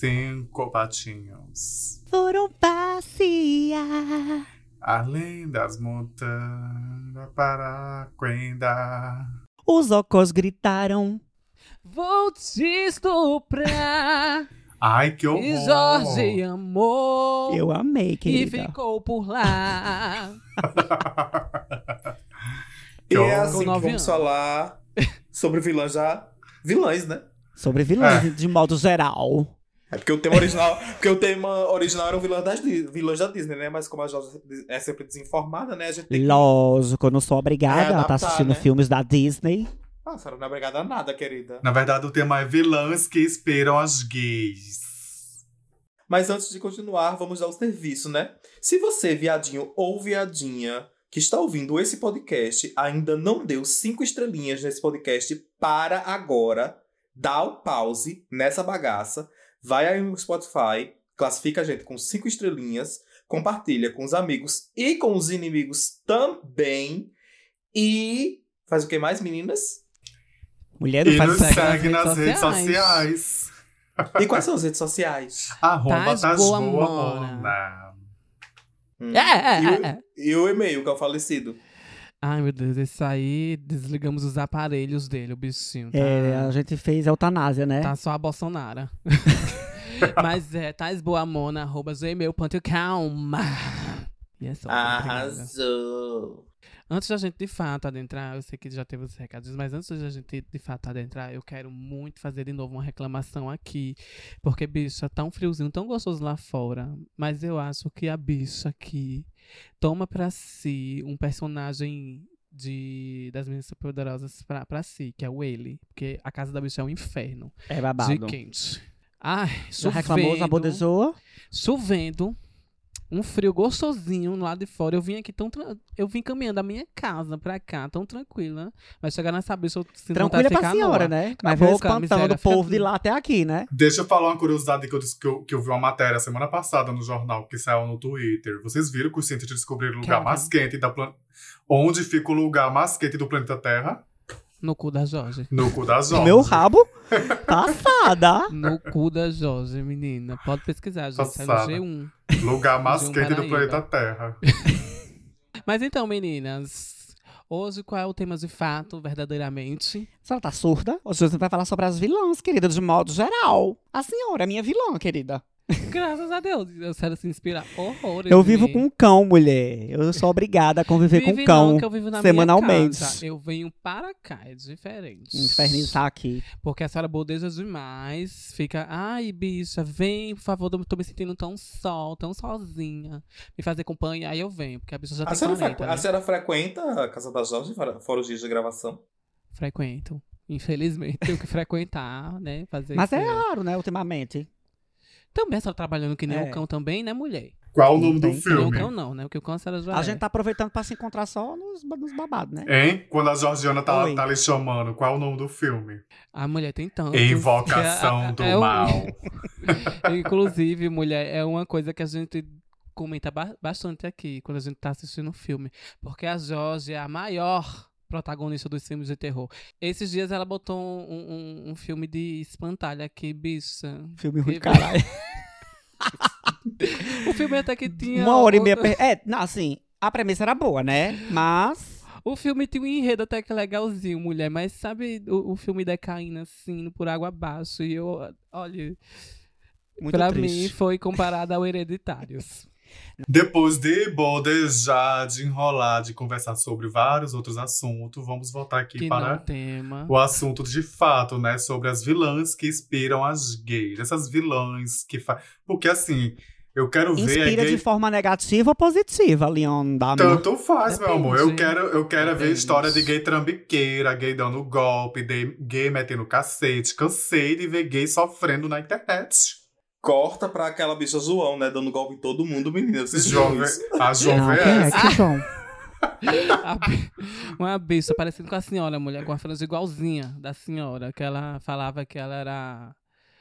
cinco patinhos. Foram passear. Além das montanhas para Quenda. Os ocos gritaram. Vou te estuprar. Ai, que horror! e Jorge amou. Eu amei, e querida. ficou por lá. E é assim que vamos anos. falar sobre vilãs já. Vilãs, né? Sobre vilões, de modo geral. É porque o tema original, porque o tema original era o vilão das vilões da Disney, né? Mas como a Jorge é sempre desinformada, né? A gente tem que... Lógico, eu não sou obrigada É, a estar adaptar, assistindo né? filmes da Disney. Ah, a senhora não é obrigada a nada, querida. Na verdade, o tema é vilãs que esperam as gays. Mas antes de continuar, vamos dar o serviço, né? Se você, viadinho ou viadinha, que está ouvindo esse podcast, ainda não deu cinco estrelinhas nesse podcast, para agora, dá o pause nessa bagaça, vai aí no Spotify, classifica a gente com cinco estrelinhas, compartilha com os amigos e com os inimigos também. E faz o que mais, meninas? Mulher não E faz nos segue segue nas nas redes redes sociais. E quais são as redes sociais? Arroba Tás Tás Boa Boa Mona. Mona. Hum. É, é, e, o, é, é. e o e-mail, que é o falecido. Ai, meu Deus, esse aí desligamos os aparelhos dele, o bichinho. Tá, É, a gente fez eutanásia, né? tá só a Bolsonaro. Mas é taisboamona.gmail.com E é só. obrigada. Arrasou. Antes da gente de fato adentrar, eu sei que já teve os recadinhos, mas antes da gente de fato adentrar, eu quero muito fazer de novo uma reclamação aqui. Porque, bicho, tá um friozinho tão gostoso lá fora. Mas eu acho que a bicha aqui toma pra si um personagem de das meninas poderosas pra, pra si, que é o ele. Porque a casa da bicha é um inferno. É babado. De quente. Ai, Já reclamou, chovendo, chovendo, um frio gostosinho lá de fora. Eu vim aqui tão. tra- Eu vim caminhando da minha casa pra cá, tão tranquila. Mas chegar nessa bicha, eu sinto vontade Tranquila de pra ficar senhora, nua. né? Mas boca, espantando o povo fica- de lá até aqui, né? Deixa eu falar uma curiosidade que eu, disse- que, eu, que eu vi uma matéria semana passada no jornal que saiu no Twitter. Vocês viram que os cientistas descobriram o lugar Cara. mais quente da plan... Onde fica o lugar mais quente do planeta Terra? No cu da Jorge. No cu No Jorge. meu rabo? Passada. No cu da Jorge, menina. Pode pesquisar, gente. É no Passada. G1. Lugar mais quente do planeta Terra. Mas então, meninas. Hoje, qual é o tema de fato, verdadeiramente? A senhora tá surda? Hoje a gente vai falar sobre as vilãs, querida, de modo geral. A senhora é minha vilã, querida. Graças a Deus. Eu quero se inspirar horrores. Eu vivo com um cão, mulher. Eu sou obrigada a conviver Vive com um cão não, que eu vivo na semanalmente. Minha casa. Eu venho para cá, é diferente. Infernizar aqui. Porque a senhora bodeja demais. Fica, ai, bicha, vem, por favor, tô me sentindo tão sol, tão sozinha. Me fazer companhia, aí eu venho, porque a bicha já A tem senhora, 40, frequ- né? a senhora frequenta a casa da Jorge, fora, os dias de gravação? Frequento. Infelizmente, tenho que frequentar, né? Fazer Mas é raro, né, ultimamente. Também a senhora trabalhando que nem É. o cão também, né, mulher? Qual o nome Não do tem. Que nem o filme? cão não, né? Porque o cão a já A é. gente tá aproveitando pra se encontrar só nos, nos babados, né? Hein? Quando a Georgiana tá, Oi. tá lhe chamando, qual o nome do filme? A mulher tem tanto. Invocação é- do é o- Mal. Inclusive, mulher, é uma coisa que a gente comenta ba- bastante aqui quando a gente tá assistindo o filme. Porque a Jorge é a maior protagonista dos filmes de terror. Esses dias ela botou um, um- um filme de espantalho aqui, bicha. Filme ruim, Que- caralho. O filme até que tinha. Uma hora e meia. per- É, não, assim, a premissa era boa, né? Mas. O filme tinha um enredo até que legalzinho, mulher. Mas sabe o, o filme decaindo assim, por água abaixo. E eu, olha, Muito pra triste. mim foi comparado ao Hereditários. Depois de bodejar, de enrolar, de conversar sobre vários outros assuntos, vamos voltar aqui Que para tema. o assunto de fato, né? Sobre as vilãs que inspiram as gays. Essas vilãs que fazem. Porque assim, eu quero ver a Inspira gay. de forma negativa ou positiva, Leon Dahmer? Tanto faz, meu Depende. amor. Eu quero, eu quero ver história de gay trambiqueira, gay dando golpe, de- gay metendo cacete. Cansei de ver gay sofrendo na internet. Corta pra aquela bicha João, né? Dando golpe em todo mundo, menina. Vocês João, viram isso? a João Não, quem é? essa. Que João? A bi- Uma bicha parecendo com a senhora, mulher, com a franja igualzinha da senhora, que ela falava que ela era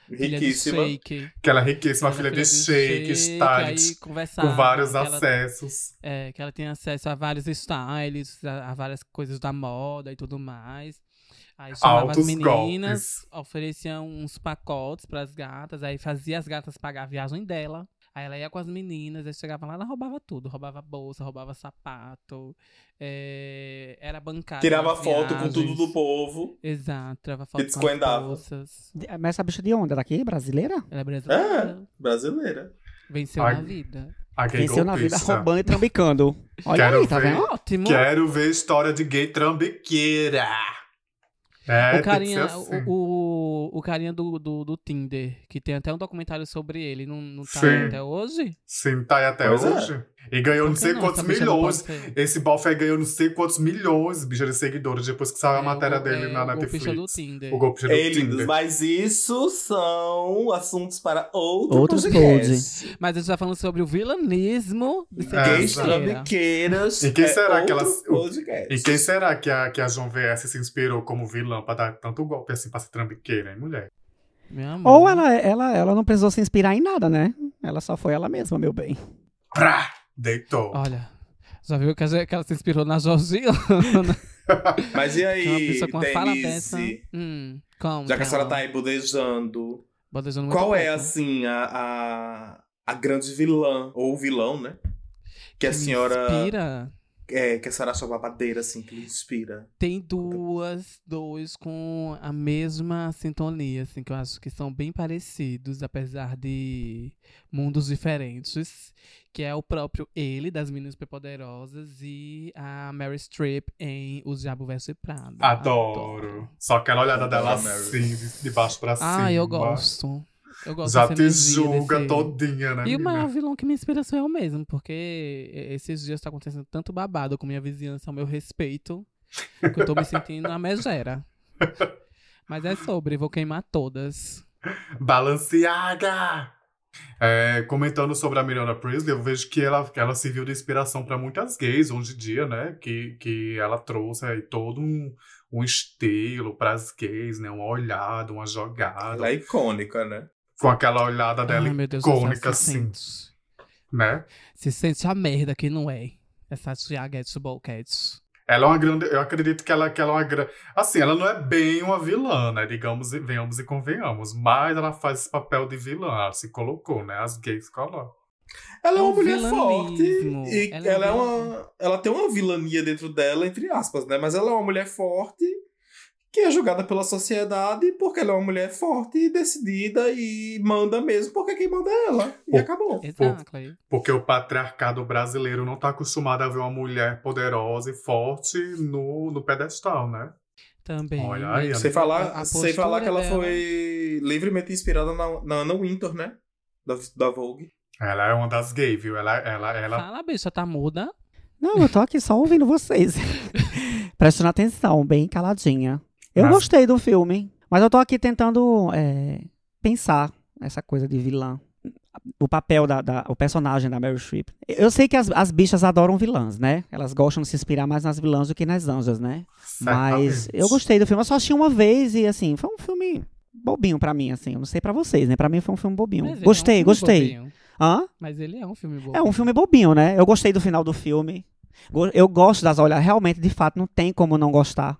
filha de Riquíssima. shake. Aquela riquíssima Ela filha de shake, shake, style, aí conversava, com vários que ela- acessos. É, que ela tinha acesso a vários styles, a, a várias coisas da moda e tudo mais. Aí chamava as Altos meninas, golpes. oferecia uns pacotes pras gatas, aí fazia as gatas pagar a viagem dela. Aí ela ia com as meninas, aí chegava lá, ela roubava tudo. Roubava bolsa, roubava sapato, é, era bancada. Tirava foto com tudo viagens. do povo. Exato, tirava foto com as descuidava. bolsas. Mas essa bicha de onda daqui, brasileira? Ela é brasileira. Brasileira. Venceu Ai. na vida. A gay Venceu na vida roubando e trambicando. Olha Quero aí, tá ver. vendo? Ótimo. Quero ver história de gay trambiqueira. É, o carinha, assim. o, o, o carinha do, do, do Tinder, que tem até um documentário sobre ele, não, não tá Sim. aí até hoje? Sim, tá aí até Pois é. E ganhou não sei não? quantos milhões. Esse Balfé ganhou não sei quantos milhões, bicho, de seguidores, depois que saiu a É, matéria o- dele é, na o golpista Netflix. do Tinder. O golpe do Ei, lindos, Tinder. mas isso são assuntos para outro Outros podcast. Mas a gente tá falando sobre o vilanismo de ser É, Gays trambiqueira. trambiqueiras. E quem é será que elas- podcast. E quem será que a, que a João VS se inspirou como vilã pra dar tanto golpe assim pra ser trambiqueira, hein, mulher? Ou ela, ela, ela não precisou se inspirar em nada, né? Ela só foi ela mesma, meu bem. Prá! Deitou. Olha, já viu que, a- que ela se inspirou na Georgiana? Mas e Que é uma aí, pessoa com uma dessa. Hum, como? Já que a senhora ela? tá aí bodejando, Bodejando qual é, pouco. assim, a, a, a grande vilã, ou vilão, né? Que a me senhora. Inspira? É, que a senhora acha babadeira, assim, que lhe inspira. Tem duas, dois com a mesma sintonia, assim, que eu acho que são bem parecidos, apesar de mundos diferentes. Que é o próprio ele, das Meninas Superpoderosas, e a Mary Streep em O Diabo Veste Prada. Adoro. Só aquela olhada Adoro dela assim, de, de baixo pra cima. Ah, eu gosto. Eu gosto julga desse- todinha, né, E o maior vilão que me inspira sou eu mesmo, porque esses dias tá acontecendo tanto babado com minha vizinhança ao meu respeito, que eu tô me sentindo na megera. Mas é sobre, vou queimar todas. Balenciaga! É, comentando sobre a Miranda Priestley, eu vejo que ela, que ela serviu de inspiração para muitas gays hoje em dia, né? Que, que ela trouxe aí todo um, um estilo para as gays, né? Uma olhada, uma jogada. Ela é icônica, né? Com aquela olhada dela Ai, Deus icônica, se assim, sente. né? Se sente a merda que não é. Essa Tiaguete Bolquete. Ela é uma grande. Eu acredito que ela, que ela é uma grande. Assim, ela não é bem uma vilã, né? Digamos, e- venhamos e convenhamos. Mas ela faz esse papel de vilã. Ela se colocou, né? As gays colocam. Ela é É uma um mulher forte. vilanismo. E Ela ela, é é um uma. Ela tem uma vilania dentro dela, entre aspas, né? Mas ela é uma mulher forte que é julgada pela sociedade porque ela é uma mulher forte e decidida e manda mesmo porque quem manda é ela. E Pô. acabou. Exato. Porque o patriarcado brasileiro não tá acostumado a ver uma mulher poderosa e forte no, no pedestal, né? Também. Olha aí, mas Sem falar, sem falar que ela dela- foi livremente inspirada na, na Anna Wintour, né? Da, da Vogue. Ela é uma das gays, viu? Ela, ela, ela... Fala, bicha, tá muda? Não, eu tô aqui só ouvindo vocês. Prestando atenção, bem caladinha. Eu Mas- gostei do filme, mas eu tô aqui tentando é, pensar essa coisa de vilã. O papel da, da- o personagem da Meryl Streep. Eu sei que as, as bichas adoram vilãs, né? Elas gostam de se inspirar mais nas vilãs do que nas anjas, né? Mas eu gostei do filme. Eu só assisti uma vez e, assim, foi um filme bobinho pra mim, assim. Eu não sei pra vocês, né? Pra mim foi um filme bobinho. Mas ele é um gostei, filme gostei. bobinho. Hã? Mas ele é um filme bom. É um filme bobinho, né? Eu gostei do final do filme. Eu gosto das olhas. Realmente, de fato, não tem como não gostar.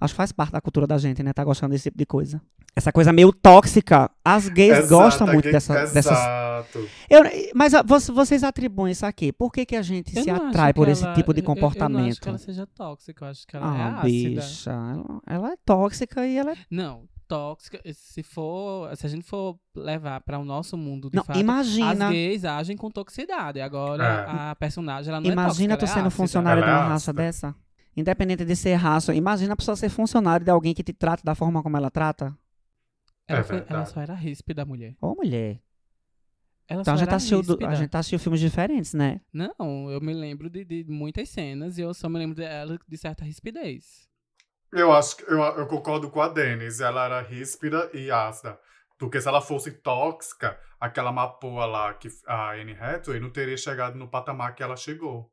Acho que faz parte da cultura da gente, né? Tá gostando desse tipo de coisa. Essa coisa meio tóxica. As gays Exato, gostam muito gay- dessa, dessas. Exato. Eu, mas vo- vocês atribuem isso aqui. Por que, que a gente Eu se atrai por que esse ela- tipo de eu- eu- Eu, não acho comportamento? que ela seja tóxica, eu acho que ela é ah, ácida. bicha. Ela, ela é tóxica e ela é. Não, tóxica, se for, se a gente for levar para o nosso mundo, de Não, fato, imagina. as gays agem com toxicidade. Agora, É. a personagem, ela não Imagina é tu tóxica, sendo ela é ácida. funcionário de Ela é uma raça ácida. dessa. Independente de ser raça. Imagina a pessoa ser funcionário de alguém que te trata da forma como ela trata. Ela, É foi- ela só era ríspida, mulher. Ô, mulher. Ela Então a gente, era assistiu, a gente assistiu filmes diferentes, né? Não, eu me lembro de, de muitas cenas e eu só me lembro dela de certa rispidez. Eu acho que eu, eu concordo com a Denise. Ela era ríspida e ácida. Porque se ela fosse tóxica, aquela mapoa lá, que a Anne Hathaway, não teria chegado no patamar que ela chegou.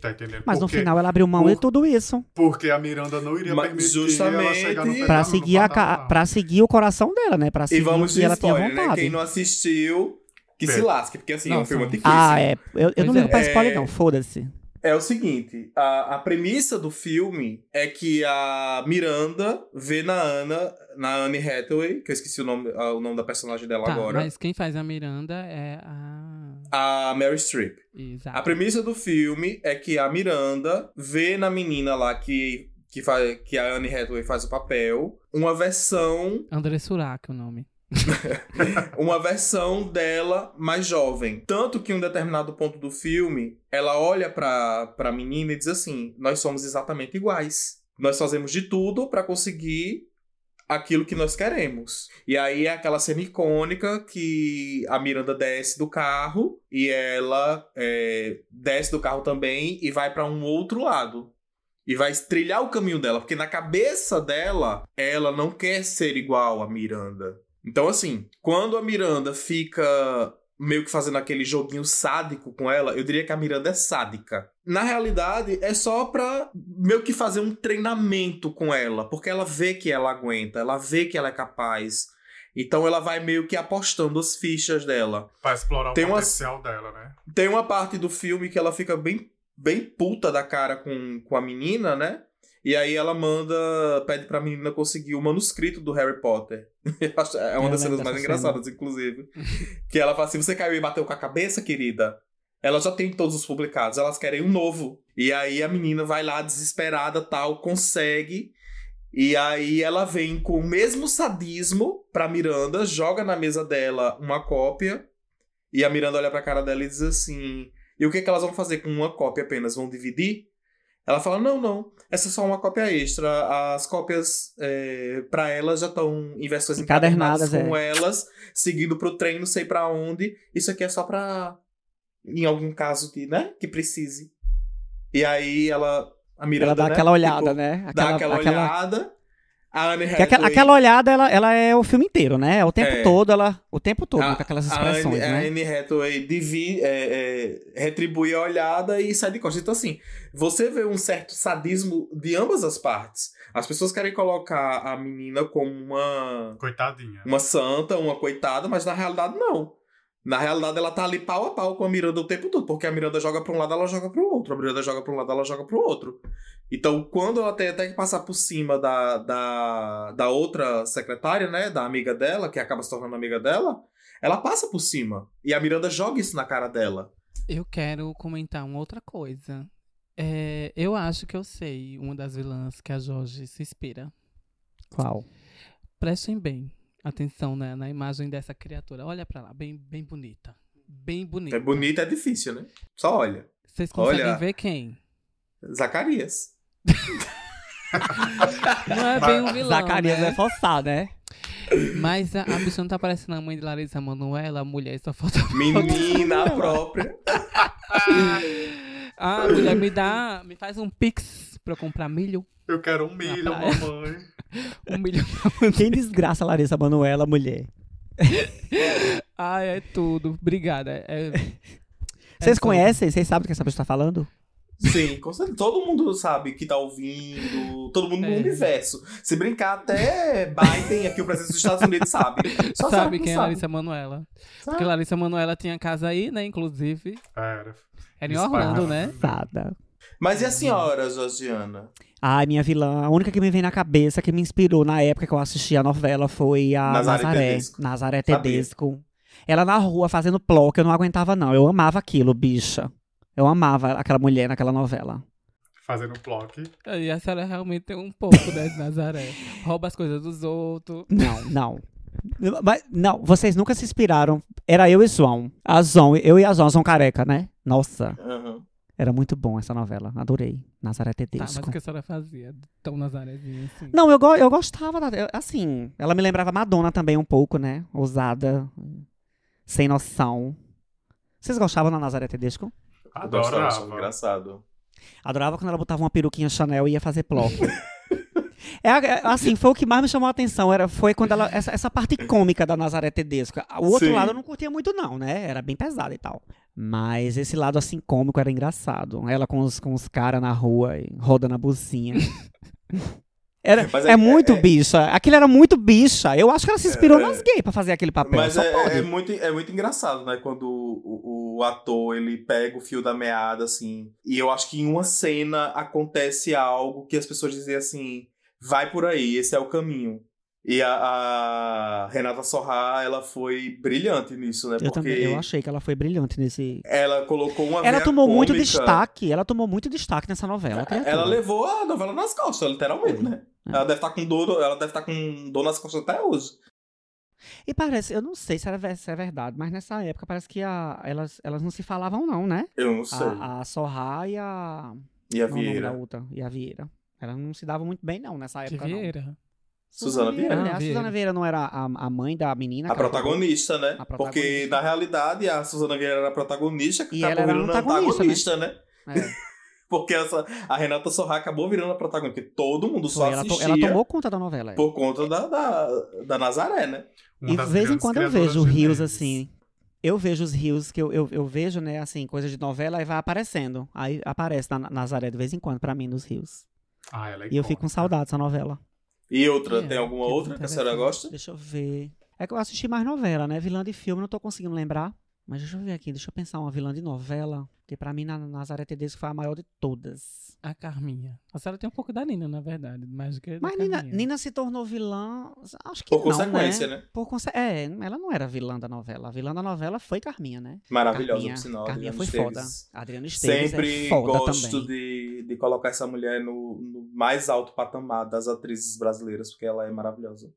Tá entendendo? Mas no porque, final ela abriu mão por- de tudo isso. Porque a Miranda não iria Mas permitir justamente ela chegar no, Pra no seguir, a, patamar. pra seguir o coração dela, né? Pra E seguir vamos o de que ela tinha spoiler, né? vontade. Quem não assistiu, que se lasque, porque assim, é um filme antiquíssimo. Ah, é. Eu, eu não ligo é. pra spoiler, não. Foda-se. É o seguinte, a, a premissa do filme é que a Miranda vê na Ana, na Anne Hathaway, que eu esqueci o nome, ah, o nome da personagem dela Tá, agora, mas quem faz a Miranda é a. a Mary Streep. Exato. A premissa do filme é que a Miranda vê na menina lá que, que, faz, que a Anne Hathaway faz o papel uma versão André Surak, o nome. uma versão dela mais jovem. Tanto que em um determinado ponto do filme, ela olha pra, pra menina e diz assim: Nós somos exatamente iguais. Nós fazemos de tudo pra conseguir aquilo que nós queremos. E aí é aquela cena icônica que a Miranda desce do carro e ela é, desce do carro também e vai pra um outro lado. E vai trilhar o caminho dela, porque na cabeça dela, ela não quer ser igual a Miranda. Então, assim, quando a Miranda fica meio que fazendo aquele joguinho sádico com ela, eu diria que a Miranda é sádica. Na realidade, é só pra meio que fazer um treinamento com ela, porque ela vê que ela aguenta, ela vê que ela é capaz. Então ela vai meio que apostando as fichas dela. Pra explorar Tem o potencial dela, né? Tem uma parte do filme que ela fica bem, bem puta da cara com, com a menina, né? E aí ela manda, pede pra menina conseguir o manuscrito do Harry Potter. É uma das cenas mais engraçadas, inclusive. que ela fala assim: você caiu e bateu com a cabeça, querida? Ela já tem todos os publicados, elas querem um novo. E aí a menina vai lá desesperada, tal, consegue. E aí ela vem com o mesmo sadismo pra Miranda, joga na mesa dela uma cópia. E a Miranda olha pra cara dela e diz assim: E o que, que elas vão fazer com uma cópia apenas? Vão dividir? Ela fala: Não, não. Essa é só uma cópia extra. As cópias é, para elas já estão em versões Encadernadas, encadernadas com é. elas, seguindo pro trem, não sei pra onde. Isso aqui é só pra. Em algum caso de, né? Que precise. E aí ela. A Miranda. Ela dá né, aquela olhada, ficou- né? Dá aquela, olhada. A Anne que aquela, Hathaway- aquela olhada, ela, ela é o filme inteiro, né? O tempo É. todo, ela. O tempo todo, A- com aquelas a expressões, Anne, a né? Anne Hathaway divi, é, é, retribui a olhada e sai de costas. Então, assim, você vê um certo sadismo de ambas as partes. As pessoas querem colocar a menina como uma, Coitadinha. uma santa, uma coitada, mas na realidade não. Na realidade, ela tá ali pau a pau com a Miranda o tempo todo, porque a Miranda joga pra um lado, ela joga pro outro. A Miranda joga pra um lado, ela joga pro outro. Então, quando ela tem até que passar por cima da, da, da outra secretária, né? Da amiga dela, que acaba se tornando amiga dela, ela passa por cima. E a Miranda joga isso na cara dela. Eu quero comentar uma outra coisa. É, eu acho que eu sei uma das vilãs que a Jorge se inspira. Qual? Prestem bem atenção na, na imagem dessa criatura. Olha pra lá, bem, bem bonita. Bem bonita. É bonita, é difícil, né? Só olha. Vocês conseguem Olha. ver quem? Zacarias. Não é bem um vilão, Zacarias né? é forçar, né? Mas a, a bicha não tá parecendo a mãe de Larissa Manoela, a mulher só falta... Menina a própria. Ah, a mulher me dá... Me faz um pix pra eu comprar milho. Eu quero um milho, mamãe. Um milho. Quem desgraça a Larissa Manoela, mulher? Ai, é tudo. Obrigada. É- Vocês é conhecem? Vocês sabem do que essa pessoa tá falando? Sim, com certeza. Todo mundo sabe que tá ouvindo, todo mundo no É. universo. Se brincar, até Biden, aqui o presidente dos Estados Unidos, sabe. Só Sabe que quem é sabe. Larissa Manoela? Sabe. Porque Larissa Manoela tinha casa aí, né? Inclusive. Era. Era em. Orlando, né? Sada. Mas e a senhora, Georgiana? Ai, minha vilã, a única que me vem na cabeça, que me inspirou na época que eu assisti a novela foi a Nazaré Nazaré. Tedesco. Nazaré. Tedesco. Ela na rua fazendo ploc, eu não aguentava não. Eu amava aquilo, bicha. Eu amava aquela mulher naquela novela. Fazendo bloco. E a senhora realmente tem um pouco, né, de Nazaré. Rouba as coisas dos outros. Não, não. Mas, não, vocês nunca se inspiraram. Era eu e João. A João, eu e a João são careca, né? Nossa, Aham. era muito bom essa novela. Adorei. Nazaré Tá, mas Tedesco. o que a senhora fazia? Tão Nazarezinho assim. Não, eu, go- eu gostava da. eu- Assim, ela me lembrava Madonna também um pouco, né? Ousada, sem noção. Vocês gostavam da Nazaré Tedesco? Achava Adorava. engraçado. Adorava quando ela botava uma peruquinha Chanel e ia fazer ploc. É, é, assim, foi o que mais me chamou a atenção. Era, foi quando ela. Essa, essa parte cômica da Nazaré Tedesco. O outro Sim. lado eu não curtia muito, não, né? Era bem pesado e tal. Mas esse lado, assim, cômico era engraçado. Ela com os, com os caras na rua e rodando a bucinha. Era, é, é- muito é- bicha. Aquilo era muito bicha. Eu acho que ela se inspirou É, nas gays pra fazer aquele papel. Mas é, é muito, é muito engraçado, né? Quando o, o ator ele pega o fio da meada, assim. E eu acho que em uma cena acontece algo que as pessoas dizem assim: vai por aí, esse é o caminho. E a, a Renata Sorra, ela foi brilhante nisso, né? Eu Porque também, eu achei que ela foi brilhante nesse. ela colocou uma Ela tomou muito cômica. destaque, ela tomou muito destaque nessa novela. a criatura. Ela levou a novela nas costas, literalmente, né? É. Ela deve estar com dor, ela deve estar com dor nas costas até hoje. E parece, eu não sei se, era, se é verdade, mas nessa época parece que a, elas, elas não se falavam, não, né? Eu não sei. A, a Sorra e a. e a qual é Vieira. outra? E a Vieira. Elas não se davam muito bem, não, nessa Que época. não. Vieira. Suzana Vieira. né? A. Suzana Vieira não era a, a mãe da menina? A que ela protagonista, né? A Porque, protagonista. na realidade, a Suzana Vieira era a protagonista que E acabou ela era antagonista, antagonista, né? É. Porque essa, a Renata Sorra acabou virando a protagonista. Porque todo mundo só Foi, ela, to- assistia ela tomou conta da novela. é. por conta da, da, da Nazaré, né? Uma E de vez em quando eu vejo rios assim. Eu vejo os rios que eu, eu, eu vejo, né, assim, coisa de novela, aí vai aparecendo. Aí aparece na Nazaré de vez em quando pra mim nos rios. Ah, ela é E eu fico com saudade dessa novela. E outra, É, tem alguma que outra que a senhora gosta? Deixa eu ver. É que eu assisti mais novela, né? Vilã de filme, não tô conseguindo lembrar. Mas deixa eu ver aqui, deixa eu pensar uma vilã de novela. Porque pra mim, na Nazaré Tedesco foi a maior de todas. A Carminha. A senhora tem um pouco da Nina, na verdade. Mais do que Mas Nina, Carminha. Nina se tornou vilã. Acho que Por não, consequência, né? Por conse é, ela não era vilã da novela. A vilã da novela foi Carminha, né? Maravilhosa, Carminha, por sinal. Carminha Adriana foi foda. Esteves. A Adriana Esteves Sempre é foda gosto também. de, de colocar essa mulher no, no mais alto patamar das atrizes brasileiras, porque ela é maravilhosa.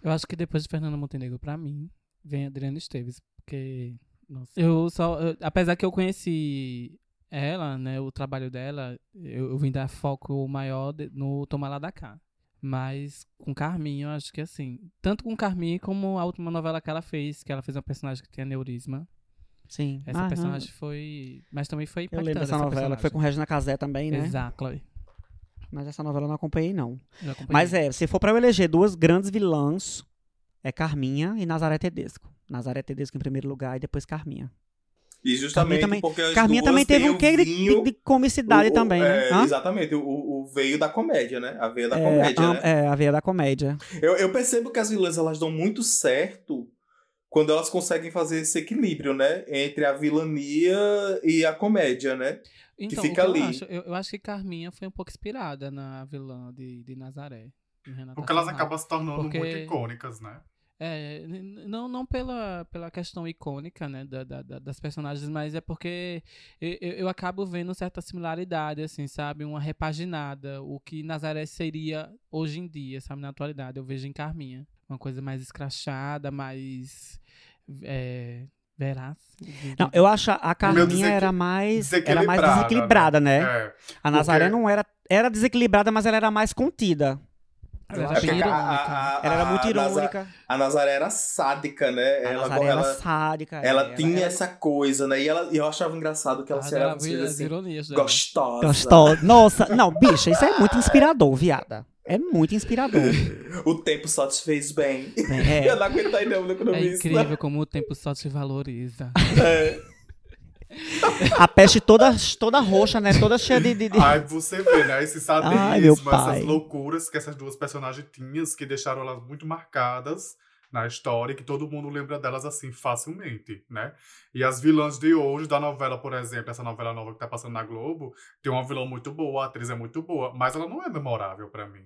Eu acho que depois de Fernanda Montenegro, pra mim, vem a Adriana Esteves. Porque. Nossa. Eu só. eu- apesar que eu conheci ela, né? O trabalho dela, eu, eu vim dar foco maior de- no Tomar Lá da Cá. Mas com Carminha, eu acho que assim. Tanto com Carminha como a última novela que ela fez, que ela fez uma personagem que tem aneurisma. Sim. Essa Aham. personagem foi. Mas também foi Eu impactante. lembro dessa essa novela, que foi com personagem. Regina Casé também, né? Exato, Chloe. Mas essa novela eu não acompanhei, não. Eu acompanhei. Mas é, se for pra eu eleger duas grandes vilãs, é Carminha e Nazaré Tedesco. Nazaré Tedesco em primeiro lugar e depois Carminha. E justamente também- porque as Carminha duas também teve um quê de, vinho- de- de comicidade o- o- também, né? é? Exatamente, o, o veio da comédia, né? A veia da É, comédia, a, né? é, a veia da comédia. Eu, eu percebo que as vilãs elas dão muito certo quando elas conseguem fazer esse equilíbrio, né? Entre a vilania e a comédia, né? Então, fica o que ali. Eu acho, eu, eu acho que Carminha foi um pouco inspirada na vilã de, de Nazaré. Porque elas acabam se tornando Porque- muito icônicas, né? É, não, não pela, pela questão icônica, né, da, da- da- das personagens, mas é porque eu, eu, acabo vendo certa similaridade, assim, sabe? Uma repaginada, o que Nazaré seria hoje em dia, sabe? Na atualidade, eu vejo em Carminha. Uma coisa mais escrachada, mais é, veraz. Não, eu acho a Carminha era mais, era mais desequilibrada, desequilibrada, né? É. A Nazaré Porque- não era, era desequilibrada, mas ela era mais contida. Eu Eu acho acho bem que a- irônica. a- a- Ela era muito a Naza- irônica. A Nazaré era sádica, né? A Ela, Nazaré ela, era sádica. é, ela tinha era essa coisa, né? E, ela, e eu achava engraçado que ela Ah, se era ela assim, ironias gostosa. Gostosa. Nossa, não, bicha, isso é muito inspirador, viada. É muito inspirador. O tempo só te fez bem. É, Eu não aguentei não, É economista. incrível como o tempo só te valoriza. É. a peste toda, toda roxa, né? Toda cheia de. de- de- Aí você vê, né? Esse Ai, sadismo, essas loucuras que essas duas personagens tinham, que deixaram elas muito marcadas na história, e que todo mundo lembra delas assim facilmente, né? E as vilãs de hoje, da novela, por exemplo, essa novela nova que tá passando na Globo, tem uma vilã muito boa, a atriz é muito boa, mas ela não é memorável pra mim.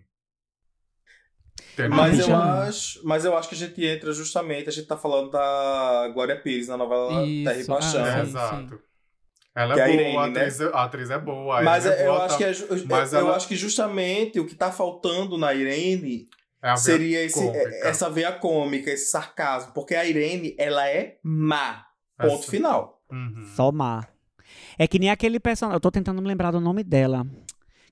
Mas eu, acho, mas eu acho que a gente entra justamente, a gente tá falando da Glória Pires na novela Isso, Terra e Paixão. ah, É, sim, exato. Ela Que é a é boa, Irene, a, né? atriz, é- a atriz é boa. Mas é- eu acho tá- que é, mas eu ela- acho que justamente o que tá faltando na Irene é seria esse, essa veia cômica, esse sarcasmo, porque a Irene, ela é má. Ponto Essa- final. Uhum. Só má. É que nem aquele personagem. Eu tô tentando me lembrar do nome dela.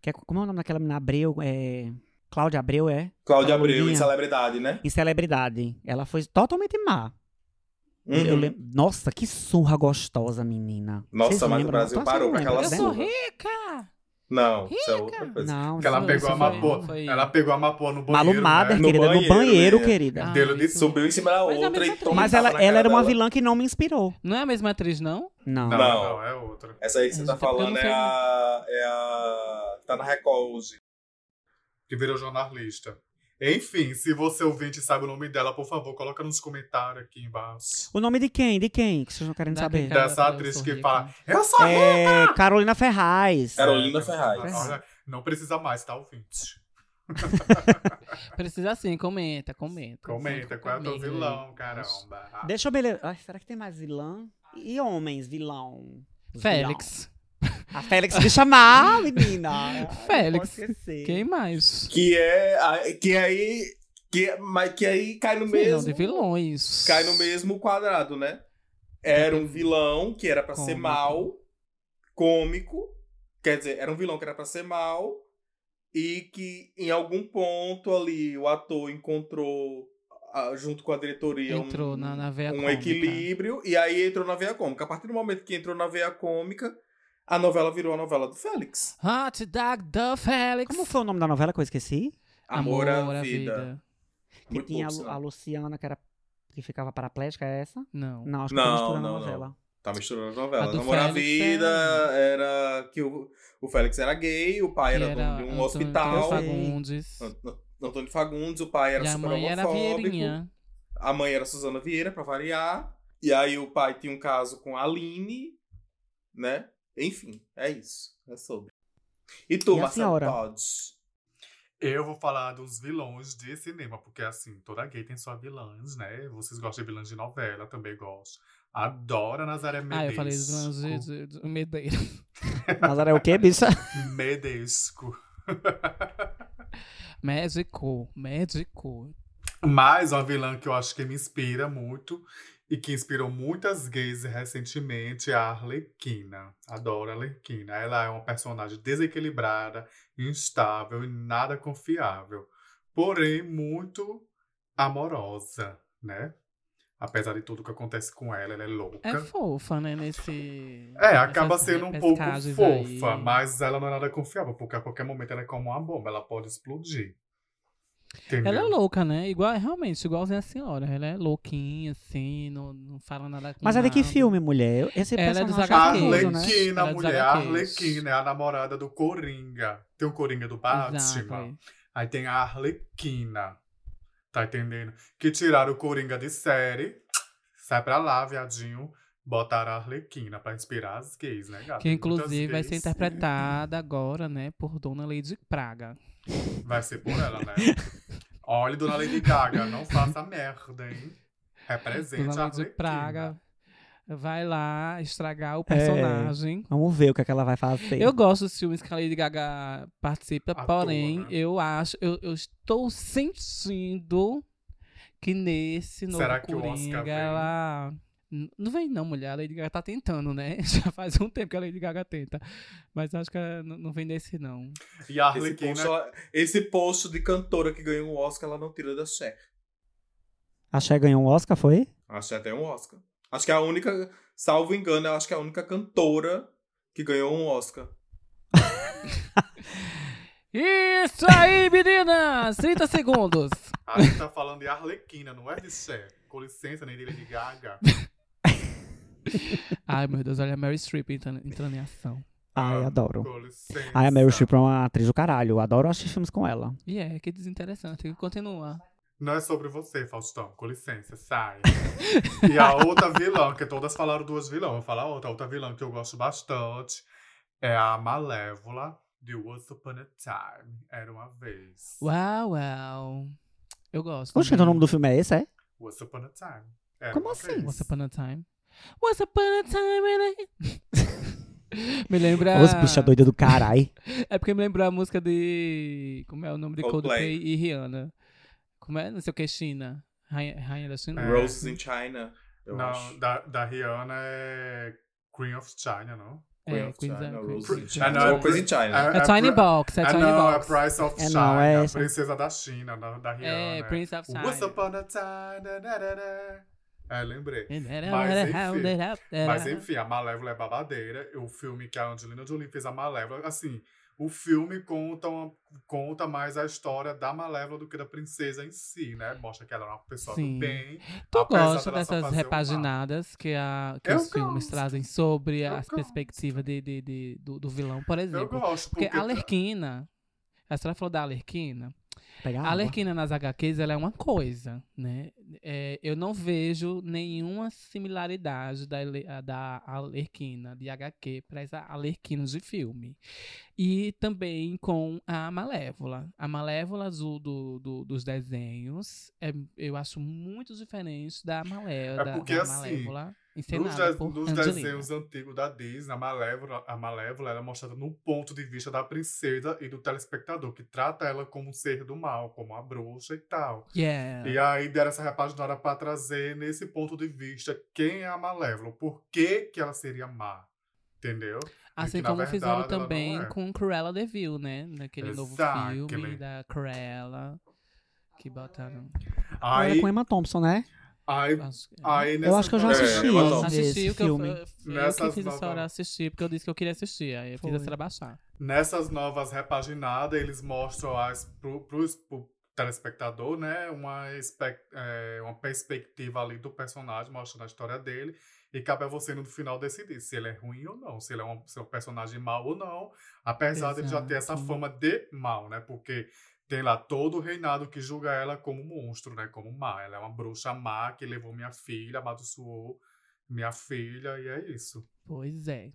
Que é, como é o nome daquela menina Abreu? É. Cláudia Abreu, é? Cláudia Abreu, em celebridade, né? Em celebridade. Ela foi totalmente má. Uhum. Eu lem- Nossa, que surra gostosa, menina. Nossa, Vocês mas o? Brasil parou pra lembra aquela Eu dessa? sou surra. rica! Não, isso é outra coisa. Não, Que ela não. pegou a isso foi- Ela pegou a mapoa no banheiro. Malu Mader, né? Querida, no banheiro, banheiro, né? querida. Ah, isso. subiu em cima da Mas é outra mesma e tomou Mas ela, ela era uma dela. vilã que não me inspirou. Não é a mesma atriz, não? Não. Não, Não. é outra. Essa aí que você É, tá eu falando é a, é a. Tá na Record hoje. Que virou jornalista. Enfim, se você ouvinte sabe o nome dela, por favor, coloca nos comentários aqui embaixo. O nome de quem? De quem? Que vocês não querem Daquele saber? Dessa atriz que rica. fala, eu sou rica! É Carolina Ferraz. Carolina Ferraz. Olha, não precisa mais, tá, ouvinte? Precisa sim, comenta, comenta. Comenta, qual é o teu vilão, caramba. Deixa eu ver. Ai, será que tem mais vilã? E homens, vilão? Os Félix. A Félix me chamar, menina. Félix. Quem mais? Que é. Que aí. Que, mas que aí cai no Vilão mesmo. de vilões. Cai no mesmo quadrado, né? Era um vilão que era pra ser mal, cômico. Quer dizer, era um vilão que era pra ser mal. E que em algum ponto ali o ator encontrou, junto com a diretoria, Entrou um, na, na veia um cômica. equilíbrio. E aí entrou na veia cômica. A partir do momento que entrou na veia cômica, a novela virou a novela do Félix. Hot Dog do Félix. Como foi o nome da novela que eu esqueci? Amor, à vida. Que Muito tinha pouco, a, a. Luciana, que era que ficava paraplégica, é essa? Não. Não, acho que eu Não, tô misturando não, a não. novela. Tá misturando as novelas. A Amor à Vida era- era que o, o Félix era gay, o pai Que era, dono de um Antônio hospital. Fagundes. Ant- Antônio Fagundes, o pai era E a super mãe era homofóbico. Vieirinha. A mãe era Suzana Vieira, pra variar. E aí o pai tinha um caso com a Aline, né? Enfim, é isso. É sobre. E tu, E Marcelo? Eu vou falar dos vilões de cinema, porque assim, toda gay tem sua vilãs, né? Vocês gostam de vilãs de novela, também gosto. Adoro a Nazaré Medesco. Ah, eu falei dos vilões de, de, de Medeira. Nazaré é o quê, bicha? Medesco. Médico, médico. Mais uma vilã que eu acho que me inspira muito e que inspirou muitas gays recentemente é a Arlequina. Adoro a Arlequina. Ela é uma personagem desequilibrada, instável e nada confiável. Porém, muito amorosa, né? Apesar de tudo que acontece com ela, ela é louca. É fofa, né? Nesse. É, acaba sendo um pouco fofa, aí. mas ela não é nada confiável, porque a qualquer momento ela é como uma bomba, ela pode explodir. Entendeu? Ela é louca, né? Igual, realmente, igualzinha a senhora. Ela é louquinha, assim, não, não fala nada com Mas é de que filme, mulher? Esse Ela é dos é né? Arlequina, Ela é dos mulher, a HQs. Arlequina é a namorada do Coringa. Tem o Coringa do Batman. Exato, é. Aí tem a Arlequina. Tá entendendo? Que tiraram o Coringa de série. Sai pra lá, viadinho. Botaram a Arlequina pra inspirar as gays, né, gata? Que inclusive vai ser interpretada agora, né, por Dona Lady Praga. Vai ser por ela, né? Olha, dona Lady Gaga, não faça merda, hein? Represente Dona a Lady. Praga vai lá estragar o É. personagem. Vamos ver o que, é que ela vai fazer. Eu gosto dos filmes que a Lady Gaga participa, Atua, porém, né? eu acho, eu, eu estou sentindo que nesse novo Será que o Oscar Coringa vem? Não vem não, mulher, a Lady Gaga tá tentando, né? Já faz um tempo que a Lady Gaga tenta, mas acho que ela não vem nesse não. E a Esse Arlequina posto, ela- esse posto de cantora que ganhou um Oscar, ela não tira da Cher. A Cher ganhou um Oscar, foi? A Cher tem um Oscar. Acho que é a única, salvo engano, eu acho que é a única cantora que ganhou um Oscar. Isso aí, meninas! 30 segundos. A gente tá falando de Arlequina, não é de Cher. Com licença, nem de Lady Gaga. Ai, meu Deus, olha a Mary Streep entrando, entrando em ação. Ai, Ah, adoro. Com licença. Ai, a Meryl Streep é uma atriz do caralho. Eu adoro assistir filmes com ela. E é, que desinteressante. Continua. Não é sobre você, Faustão. Com licença, sai. e a outra vilã, que todas falaram duas vilãs. Vou falar outra. A outra vilã que eu gosto bastante é a Malévola de Once Upon a Time. Era uma vez. Uau, uau. Eu gosto. Oxe, então o nome do filme é esse, é? Once Upon a Time. Era Como assim? vez. Once Upon a Time. Once Upon a Time. in a- me lembra. Os bicha doida do caralho. É porque me lembrou a música de. Como é o nome de Coldplay. Coldplay e Rihanna? Como é? Não sei o que, China. Rainha, Rainha da China? É. Roses in China, eu Não, acho. da, da Rihanna é Queen of China, não? Queen É, of China, China. Ah, não, é em China. É Tiny Box, é Ah, Tiny não, Box. é Price of É, China, não, é a princesa da China, da, da Rihanna. É, Prince of China. Once Upon a Time. da, da, da, da. É, lembrei. Mas Mas enfim, a Malévola é babadeira. O filme que a Angelina Jolie fez a Malévola, assim, o filme conta, uma- conta mais a história da Malévola do que da princesa em si, né? Mostra que ela é uma pessoa Sim. do bem. Tu gosta dessas repaginadas que, a, que Eu os filmes gosto. trazem sobre Eu a gosto. perspectiva de, de, de- do, do vilão, por Eu exemplo? gosto, Porque porque... a Alerquina, a senhora falou da Alerquina, Pegar A. Alerquina nas HQs ela é uma coisa, né? É, eu não vejo nenhuma similaridade da, da Alerquina de HQ para as Alerquinas de filme. E também com a Malévola. A Malévola do, do- do- dos desenhos é, eu acho muito diferente da, Malé, É da, porque, da assim, Malévola Nos, de- nos desenhos antigos da Disney, a Malévola, a Malévola ela é mostrada no ponto de vista da princesa e do telespectador, que trata ela como um ser do mal, como uma bruxa e tal. Yeah. E aí deram essa repaginada pra trazer nesse ponto de vista quem é a Malévola, por que, que ela seria má. Entendeu? Assim que, como verdade, fizeram também é. com Cruella de Vil, né? Naquele novo filme da Cruella. Que botaram. Ela Aí, é com Emma Thompson, né? Que- aí Eu nessa acho que eu já assisti É, eu assisti, o que eu, filme. eu, eu Nessas fiz a novas- Sora assistir, porque eu disse que eu queria assistir. Aí eu fiz Foi. a Sora baixar. Nessas novas repaginadas, eles mostram as, pro, pro, pro telespectador, né, uma, espe- é, uma perspectiva ali do personagem, mostrando a história dele, e cabe a você no final decidir se ele é ruim ou não, se ele é um, se é um personagem mau ou não, apesar de ele já ter essa Exato. fama de mal, né, porque tem lá todo o reinado que julga ela como monstro, né, como má, ela é uma bruxa má que levou minha filha, amaldiçoou minha filha, e é isso. Pois é.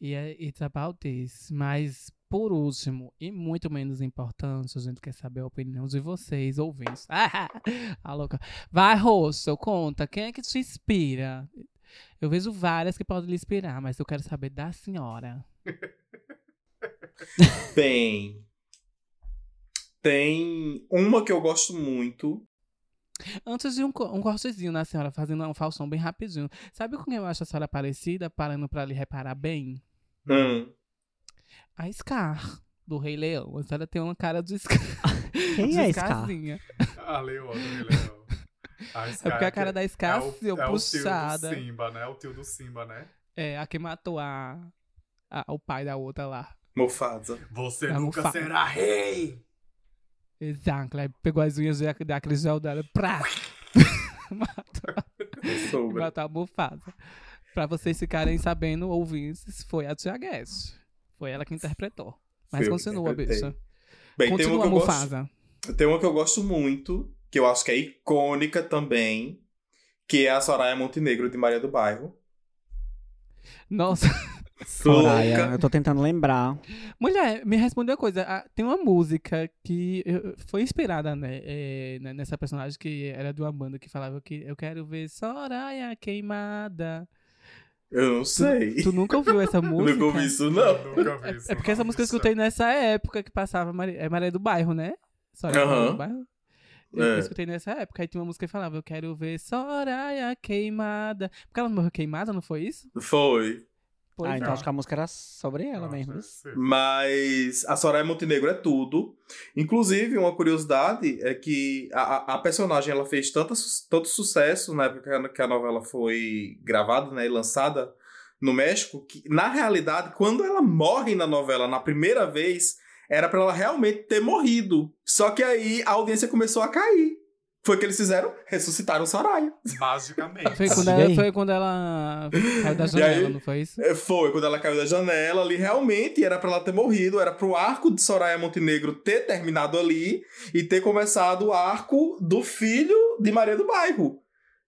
E é it's about this. Mas, por último, e muito menos importante, a gente quer saber a opinião de vocês, ouvintes. Ah, louca. Vai, Rosso, conta. Quem é que te inspira? Eu vejo várias que podem lhe inspirar, mas eu quero saber da senhora. Bem. Tem uma que eu gosto muito. Antes de um, um cortezinho na senhora, fazendo um falsão bem rapidinho. Sabe com quem eu acho a senhora parecida, parando pra lhe reparar bem? Hum. A Scar, do Rei Leão. A senhora tem uma cara de Scar. Quem de é esse cara? Scarzinha. A Leoa do Rei Leão. A É porque a cara da Scar, é o, assim, é o tio puxada. do Simba, né? O tio do Simba, né? É, a que matou a, a- o pai da outra lá. Mofasa. Você É nunca Mufasa. será rei! Exato. Aí pegou as unhas da- daquele gel dela. Prá! matou, Sogra. matou a Mufasa. Pra vocês ficarem sabendo, ouvintes, foi a Tia Guest. Foi ela que interpretou. Mas que continua, bicha. Bem, tem uma, Continua, eu gosto, Mufasa. tem uma que eu gosto muito, que eu acho que é icônica também, que é a Soraya Montenegro de Maria do Bairro. Nossa. Soraya, eu tô tentando lembrar. Mulher, me responde uma coisa. Ah, Tem uma música que foi inspirada né, eh, né, nessa personagem que era de uma banda que falava que eu quero ver Soraya queimada. Eu não sei. Tu nunca ouviu essa música? Nunca ouvi isso, não. Nunca vi isso. É porque essa música eu escutei nessa época que passava Maria, é Maria do Bairro, né? Soraya Maria Aham. do Bairro. Eu, É. escutei nessa época. Aí tinha uma música que falava, eu quero ver Soraya queimada. Porque ela não morreu queimada, não foi isso? Foi. Pois ah, então acho que a música era sobre ela Ah, mesmo. Mas a Soraya Montenegro é tudo. Inclusive, uma curiosidade é que a, a- personagem ela fez tanto, tanto sucesso na época que a- que a novela foi gravada né, e lançada no México, que na realidade, quando ela morre na novela na primeira vez, era pra ela realmente ter morrido. Só que aí a audiência começou a cair. Foi o que eles fizeram? Ressuscitaram Soraya. Magicamente. Foi quando, E ela, foi quando ela caiu da janela, aí? não foi isso? É, Foi, quando ela caiu da janela ali, realmente era pra ela ter morrido, era pro arco de Soraya Montenegro ter terminado ali e ter começado o arco do filho de Maria do Bairro,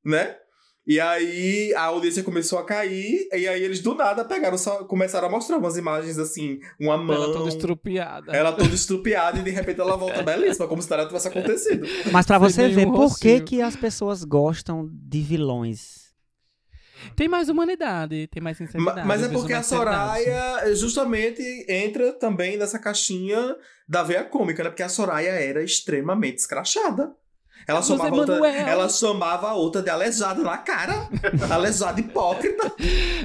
né? E aí a audiência começou a cair, e aí eles do nada pegaram, só, começaram a mostrar umas imagens assim, uma mão. Ela toda estrupiada. Ela toda estrupiada e de repente ela volta belíssima, como se nada tivesse acontecido. Mas pra Sem você ver nenhum por que, que as pessoas gostam de vilões. Tem mais humanidade, tem mais Ma- sinceridade. Mas é porque a. Soraya justamente entra também nessa caixinha da veia cômica, né? Porque a Soraya era extremamente escrachada. Ela José outra, Manuel. ela chamava a outra de aleijada na cara. aleijada hipócrita.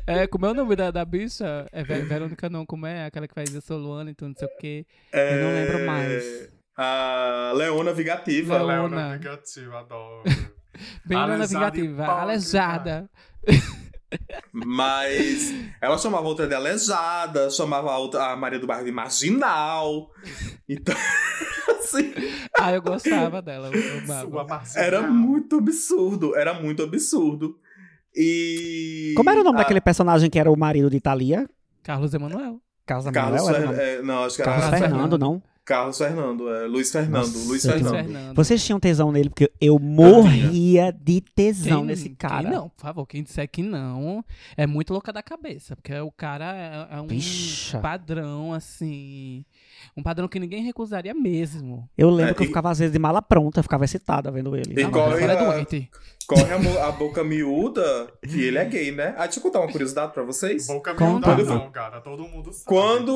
É, como é o nome da, da bicha? É Ver- Verônica não, como é? Aquela que faz a Soluana, então não sei o quê. Eu não lembro mais. A Leona Vingativa. Leona. Leona Vingativa, adoro. Bem Vingativa, hipócrita. aleijada. Mas ela chamava a outra de aleijada, chamava a, outra, a Maria do Bairro de marginal. Então, assim, Ah, eu gostava dela. Eu era muito absurdo. Era muito absurdo. E. Como era o nome a- daquele personagem que era o marido de Thalia? Carlos Emanuel. Carlos Carlos Emanuel era? Fer- é, Não, acho que era Carlos Carlos Fernando, Fernando. não? Carlos Fernando, é. Luiz Fernando. Nossa, Luiz Fernando. Fernando. Vocês tinham tesão nele, porque eu morria de tesão nesse cara. Quem não, por favor, quem disser que não é muito louca da cabeça, porque o cara é, é um Bicha. padrão, assim. Um padrão que ninguém recusaria mesmo. Eu lembro É, que eu e- ficava às vezes de mala pronta, eu ficava excitada vendo ele. E Não, mas é a- doente. Corre a, a boca miúda que ele é gay, né? Ah, deixa eu contar uma curiosidade pra vocês. Boca miúda não, cara. Todo mundo sabe. Quando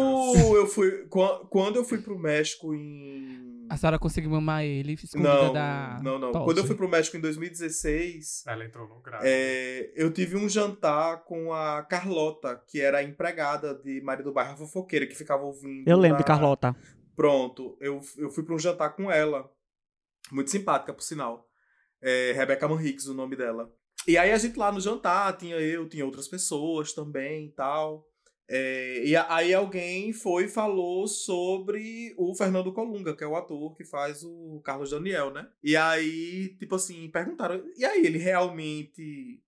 eu fui, quan- quando eu fui pro México em A senhora conseguiu mamar ele não, da. não, não. tosse. Quando eu fui pro México em 2016, Ela entrou no grau. é, eu tive um jantar com a Carlota, que era a empregada de Maria do Bairro fofoqueira, que ficava ouvindo. Eu lembro de da- Carlota. Pronto, eu, eu fui pra um jantar com ela. Muito simpática, por sinal. É, Rebeca Manriques, o nome dela. E aí a gente lá no jantar, tinha eu, tinha outras pessoas também e tal. É, e aí alguém foi e falou sobre o Fernando Colunga, que é o ator que faz o Carlos Daniel, né? E aí, tipo assim, perguntaram, e aí, ele realmente,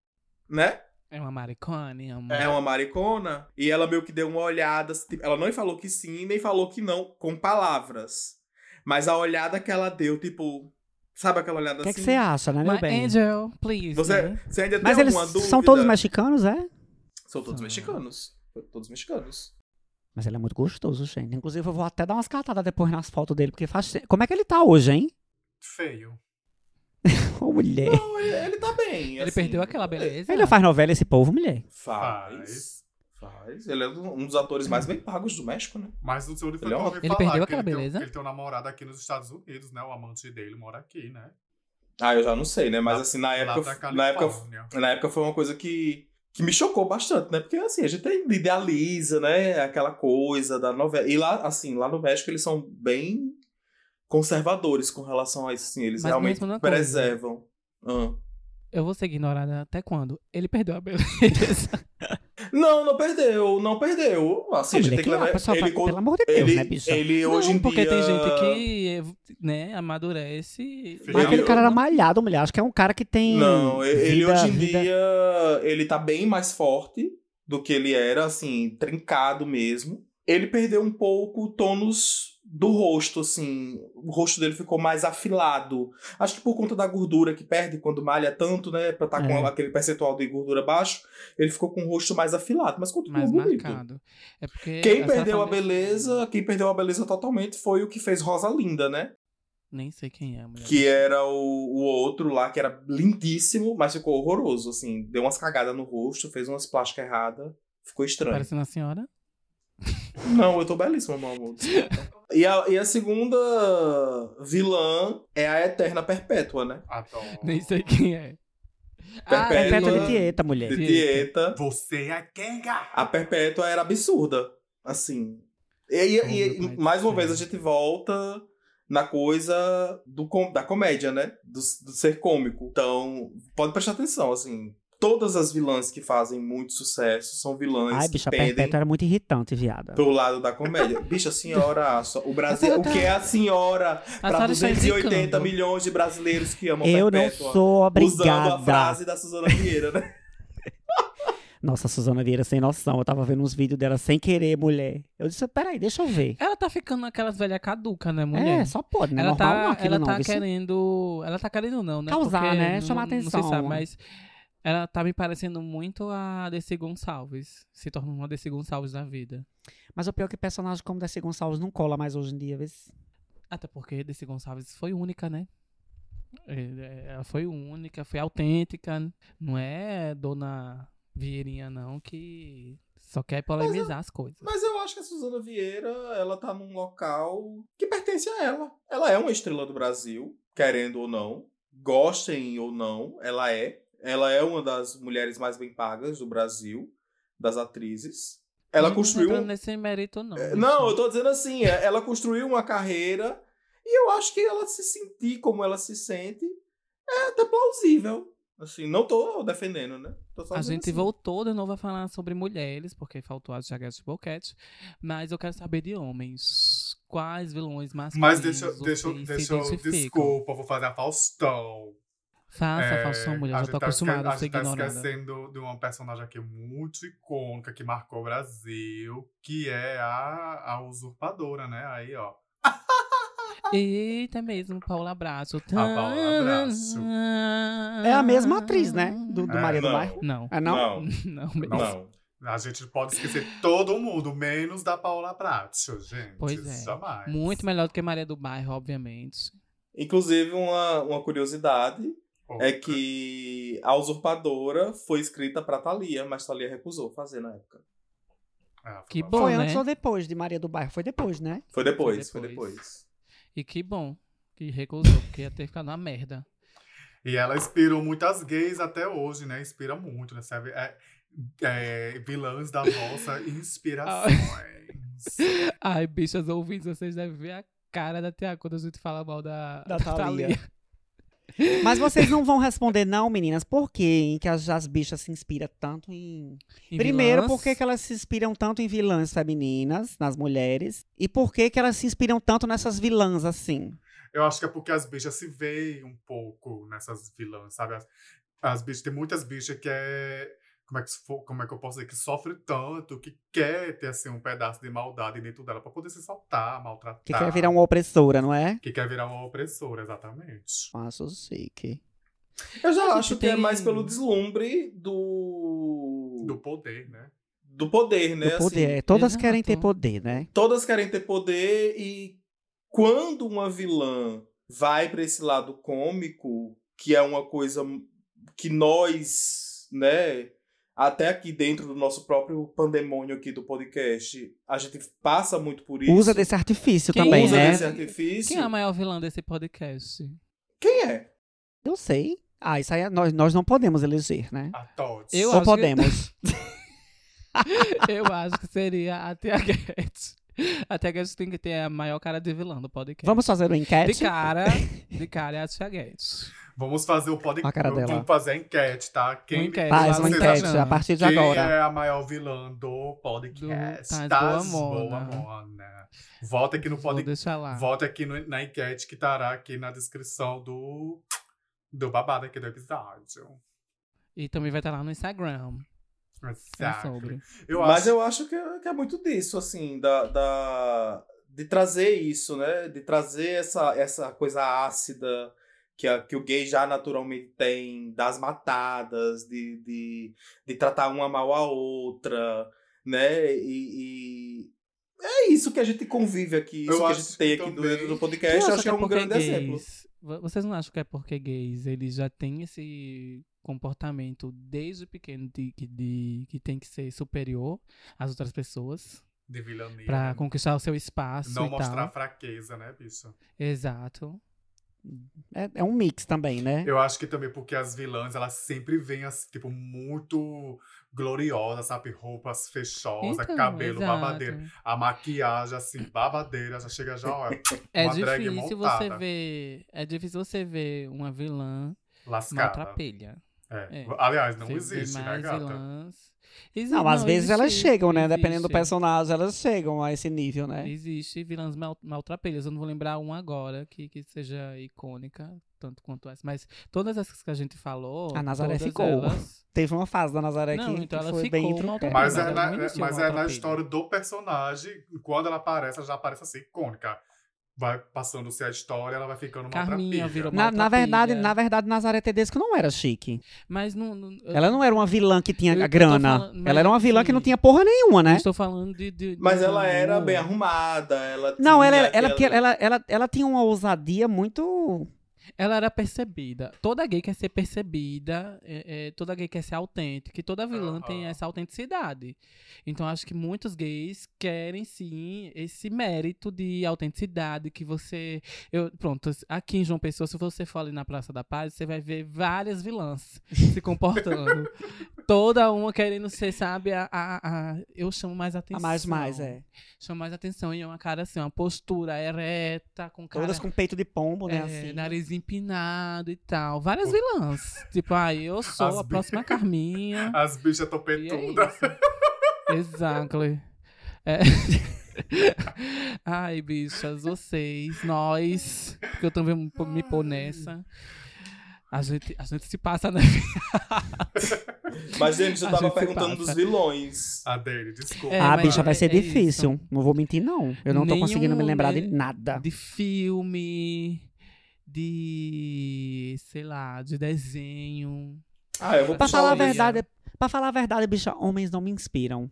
né? É uma maricone, é uma. é uma maricona. E ela meio que deu uma olhada. tipo, ela não falou que sim, nem falou que não, com palavras. Mas a olhada que ela deu, tipo. Sabe aquela olhada O que, é assim? que você acha, né, meu My bem? angel, please. Você, né? você ainda Mas tem eles alguma dúvida? são todos mexicanos, é? São todos São. mexicanos. Todos mexicanos. Mas ele é muito gostoso, gente. Inclusive, eu vou até dar umas catadas depois nas fotos dele, porque faz. Como é que ele tá hoje, hein? Feio. Ô, mulher. Não, ele, ele tá bem. Ele assim. perdeu aquela beleza. Ele faz novela, esse povo, mulher. Faz. Faz. Ele é um dos atores mais bem pagos do México, né? Mas não sei onde foi Ele é um- Ele perdeu que aquela tem um- beleza? que ele tem um namorado aqui nos Estados Unidos, né? O amante dele mora aqui, né? Ah, eu já não sei, né? Mas assim, na época. da Na época, na época foi uma coisa que, que me chocou bastante, né? Porque assim, a gente idealiza, né? Aquela coisa da novela. E lá, assim, lá no México eles são bem conservadores com relação a isso, assim. Eles Mas realmente numa coisa. preservam. Ah. Eu vou ser ignorada até quando? Ele perdeu a beleza. Não, não perdeu, não perdeu. Assim, a gente mulher, tem que levar. a pessoa ele, pelo amor de Deus, ele, né, bicha? ele Não, hoje em porque dia. tem gente que, né, amadurece. Mas aquele Ele- cara era malhado, mulher. Acho que é um cara que tem. Não, ele vida- hoje em vida- dia. Ele tá bem mais forte do que ele era, assim, trincado mesmo. Ele perdeu um pouco o tônus do rosto, assim. O rosto dele ficou mais afilado. Acho que por conta da gordura que perde quando malha tanto, né? Pra estar com É. aquele percentual de gordura baixo, ele ficou com o rosto mais afilado. Mas continua mais bonito. marcado. É porque Quem perdeu a beleza, quem perdeu a beleza totalmente foi o que fez Rosa Linda, né? Nem sei quem é mulher. Que era o, o outro lá, que era lindíssimo, mas ficou horroroso, assim. Deu umas cagadas no rosto, fez umas plásticas erradas. Ficou estranho. Parecendo a senhora? Não, eu tô belíssima, meu amor. e, a, e a segunda vilã é a Eterna Perpétua, né? Adoro. Nem sei quem é. Perpétua. Perpétua de Tieta, mulher. De Tieta. Você é Kenga! A Perpétua era absurda. Assim. E, e- Oh, e- mais uma vez a gente volta na coisa do, da comédia, né? Do, do ser cômico. Então, pode prestar atenção, assim. Todas as vilãs que fazem muito sucesso são vilãs Ai, que bicha, a pendem Perpétua era muito irritante, viada. pro lado da comédia. Bicha, senhora, só- o Brasil, senhora o que é a senhora A para senhora está 280 indicando. milhões de brasileiros que amam Eu não Perpétua? sou Usando a obrigada. frase da Suzana Vieira, né? Nossa, a Suzana Vieira sem noção. Eu tava vendo uns vídeos dela sem querer, mulher. Eu disse, peraí, deixa eu ver. Ela tá ficando aquelas velhas caducas, né, mulher? É, só pode, né? ela Normal tá, não ela não. tá querendo. Ela tá querendo, não, né? Causar, Porque né? não- Chamar Não se atenção. sabe, mas ela tá me parecendo muito a Desi Gonçalves. Se tornou uma Desi Gonçalves da vida. Mas o pior é que personagem como Desi Gonçalves não cola mais hoje em dia, vê se- Até porque Desi Gonçalves foi única, né? É, é, Ela foi única, foi autêntica. Não é Dona Vieirinha, não, que só quer polemizar as coisas. Mas eu acho que a Suzana Vieira, ela tá num local que pertence a ela. Ela é uma estrela do Brasil, querendo ou não. Gostem ou não, ela é. Ela é uma das mulheres mais bem pagas do Brasil, das atrizes. Ela Não construiu. um- nesse mérito, não. É. Não, eu tô dizendo assim, é, ela construiu uma carreira e eu acho que ela se sentir como ela se sente é até plausível. Assim, não tô defendendo, né? Tô só A gente assim. voltou de novo a falar sobre mulheres, porque faltou as Jaguettes Boquete. Mas eu quero saber de homens. Quais vilões masculinos Mas deixa, deixa, deixa eu. identificam? Desculpa, vou fazer a Faustão. Faça, É, Faustão, mulher. a Já tô tá acostumada a A ser gente tá ignorada. esquecendo de uma personagem aqui muito icônica que marcou o Brasil, que é a, a usurpadora, né? Aí, ó. Eita mesmo, Paula Braço. Paula Bracho. É a mesma atriz, né? Do, do É, Maria do não. Bairro. Não. É não? Não, Não, mesmo. não. A gente pode esquecer todo mundo, menos da Paula Bracho, gente. Pois é. Jamais. Muito melhor do que Maria do Bairro, obviamente. Inclusive, uma, uma curiosidade. É que a usurpadora foi escrita pra Thalia, mas Thalia recusou fazer na época. Ah, Que bom, Foi né? antes ou depois de Maria do Bairro? Foi depois, né? Foi depois, foi Foi depois. depois. E que bom que recusou, porque ia ter ficado uma merda. E ela inspirou muitas gays até hoje, né? Inspira muito, né? Sabe? É, é, vilãs da vossa inspirações. Ai, bichas ouvintes, vocês devem ver a cara da Tia quando a gente fala mal da, Da Thalia. Mas vocês não vão responder, não, meninas. Por que que as, as bichas se inspiram tanto em. Em Primeiro, vilãs, por que, que elas se inspiram tanto em vilãs femininas, nas mulheres? E por que, que elas se inspiram tanto nessas vilãs assim? Eu acho que é porque as bichas se veem um pouco nessas vilãs, sabe? As, as bichas, tem muitas bichas que é. Como é que, como é que eu posso dizer? Que sofre tanto, que quer ter assim, um pedaço de maldade dentro dela pra poder se soltar, maltratar. Que quer virar uma opressora, não é? Que quer virar uma opressora, exatamente. Faço sei que. Eu já acho que é tem- mais pelo deslumbre do. Do poder, né? do poder, né? Do poder. assim. é, Todas exato. querem ter poder, né? todas querem ter poder e quando uma vilã vai pra esse lado cômico, que é uma coisa que nós, né, até aqui dentro do nosso próprio pandemônio aqui do podcast, a gente passa muito por isso. Usa desse artifício Quem também, usa né? desse artifício. Quem é a maior vilã desse podcast? Quem é? Eu sei. Ah, isso aí é- nós, nós não podemos eleger, né? A Todd. Eu Ou acho que- podemos. Eu acho que seria a Tia Guedes. A Tia Guedes tem que ter a maior cara de vilã do podcast. Vamos fazer uma De enquete? cara, de cara é a Tia Guedes. Vamos fazer o podcast. Vamos fazer a enquete, tá? Quem, Uma enquete Faz uma enquete acham- a partir de quem agora. é a maior vilã do podcast? Do Taz Boa Boa Mona. Vote aqui no podcast. Vote aqui no- na enquete que estará aqui na descrição do, do babado aqui do episódio. E também vai estar lá no Instagram. É Exato. sobre. Eu Mas acho eu acho que é, que é muito disso, assim, da, da- de trazer isso, né? De trazer essa, essa coisa ácida que, a- que o gay já naturalmente tem, das matadas, de, de, de tratar uma mal a outra, né? E, e é isso que a gente convive aqui, isso Eu que a acho gente tem que aqui também- dentro do Eu podcast, eu acho que é um grande exemplo. gays, vo- Vocês não acham que é porque gays eles já têm esse comportamento desde pequeno de, que- de que tem que ser superior às outras pessoas de vilania. pra né? conquistar o seu espaço Não e mostrar tal? fraqueza, né, bicho? Exato. É, é um mix também, né? Eu acho que também porque as vilãs, elas sempre vêm, assim, tipo, muito gloriosas, sabe? Roupas fechosas, Então, cabelo exato. babadeiro. A maquiagem, assim, babadeira, já chega já, ó, É uma drag difícil montada. você ver. É difícil você ver uma vilã lascada. maltrapilha. É. É. Aliás, não Você existe, né, gata? vilãs. Exi- Não, às vezes elas existe, chegam, né? Dependendo do existe. personagem, elas chegam a esse nível, né? Existe vilãs mal, maltrapilhas. Eu não vou lembrar uma agora que, que seja icônica, tanto quanto essa. Mas todas essas que a gente falou. A Nazaré ficou. Elas... Teve uma fase da Nazaré Não, que, então que ela foi ficou bem intro- maltratada. Mas, é, na, não é- mas é na história do personagem, quando ela aparece, ela já aparece assim, icônica. Vai passando-se a história, ela vai ficando Carminha maltrapilha. virou Na, na verdade, na verdade, Nazaré Tedesco não era chique. Mas não. não eu- Ela não era uma vilã que tinha Eu- eu grana. falando- mas ela era uma vilã que não tinha porra nenhuma, eu né? estou falando de. de- de Mas um ela era bem arrumada, ela Não, tinha ela, era- ela, aquela- ela, ela, ela tinha uma ousadia muito. Ela era percebida. Toda gay quer ser percebida, é, é, toda gay quer ser autêntica, e toda vilã tem essa autenticidade. Então acho que muitos gays querem sim esse mérito de autenticidade que você. Eu, pronto, aqui em João Pessoa, se você for ali na Praça da Paz, você vai ver várias vilãs se comportando. toda uma querendo ser, sabe, a, a, a- eu chamo mais atenção. A mais mais, é. Chamo mais atenção. E é uma cara assim, uma postura ereta, com cara. Todas com peito de pombo, né? É, assim. nariz empinado e tal. Várias vilãs. tipo, ah, eu sou As a bi- próxima Carminha. As bichas é topetudas. isso. Exactly. É. Ai, bichas, vocês, nós, porque eu também me pôr nessa. A gente, a gente se passa, né? Mas, gente, eu A tava gente perguntando dos vilões. A dele, desculpa. É, ah, bicha, vai é- ser é difícil. Não vou mentir, não. Eu não tô conseguindo me Nenhum, lembrar de nada. De filme, de. sei lá, de desenho. Ah, eu vou Pra falar a verdade, pra falar a verdade, bicha, homens não me inspiram.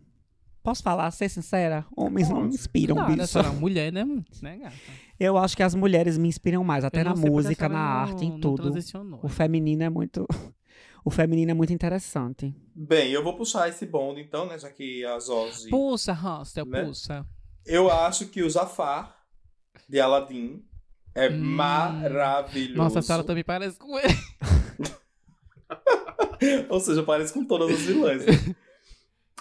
Posso falar, ser sincera? Homens não me Pode. inspiram, claro, bicha. uma mulher, né, né, gata? Eu acho que as mulheres me inspiram mais, até na música, na não- arte, em não tudo. transicionou. O feminino é muito. O feminino é muito interessante. Bem, eu vou puxar esse bonde, então, né? Já que a Jorge. Puxa, Hostel, Né? puxa. Eu acho que o Jafar, de Aladdin, é Hum. maravilhoso. Nossa, a senhora também parece com ele. Ou seja, parece com todas as vilãs. né?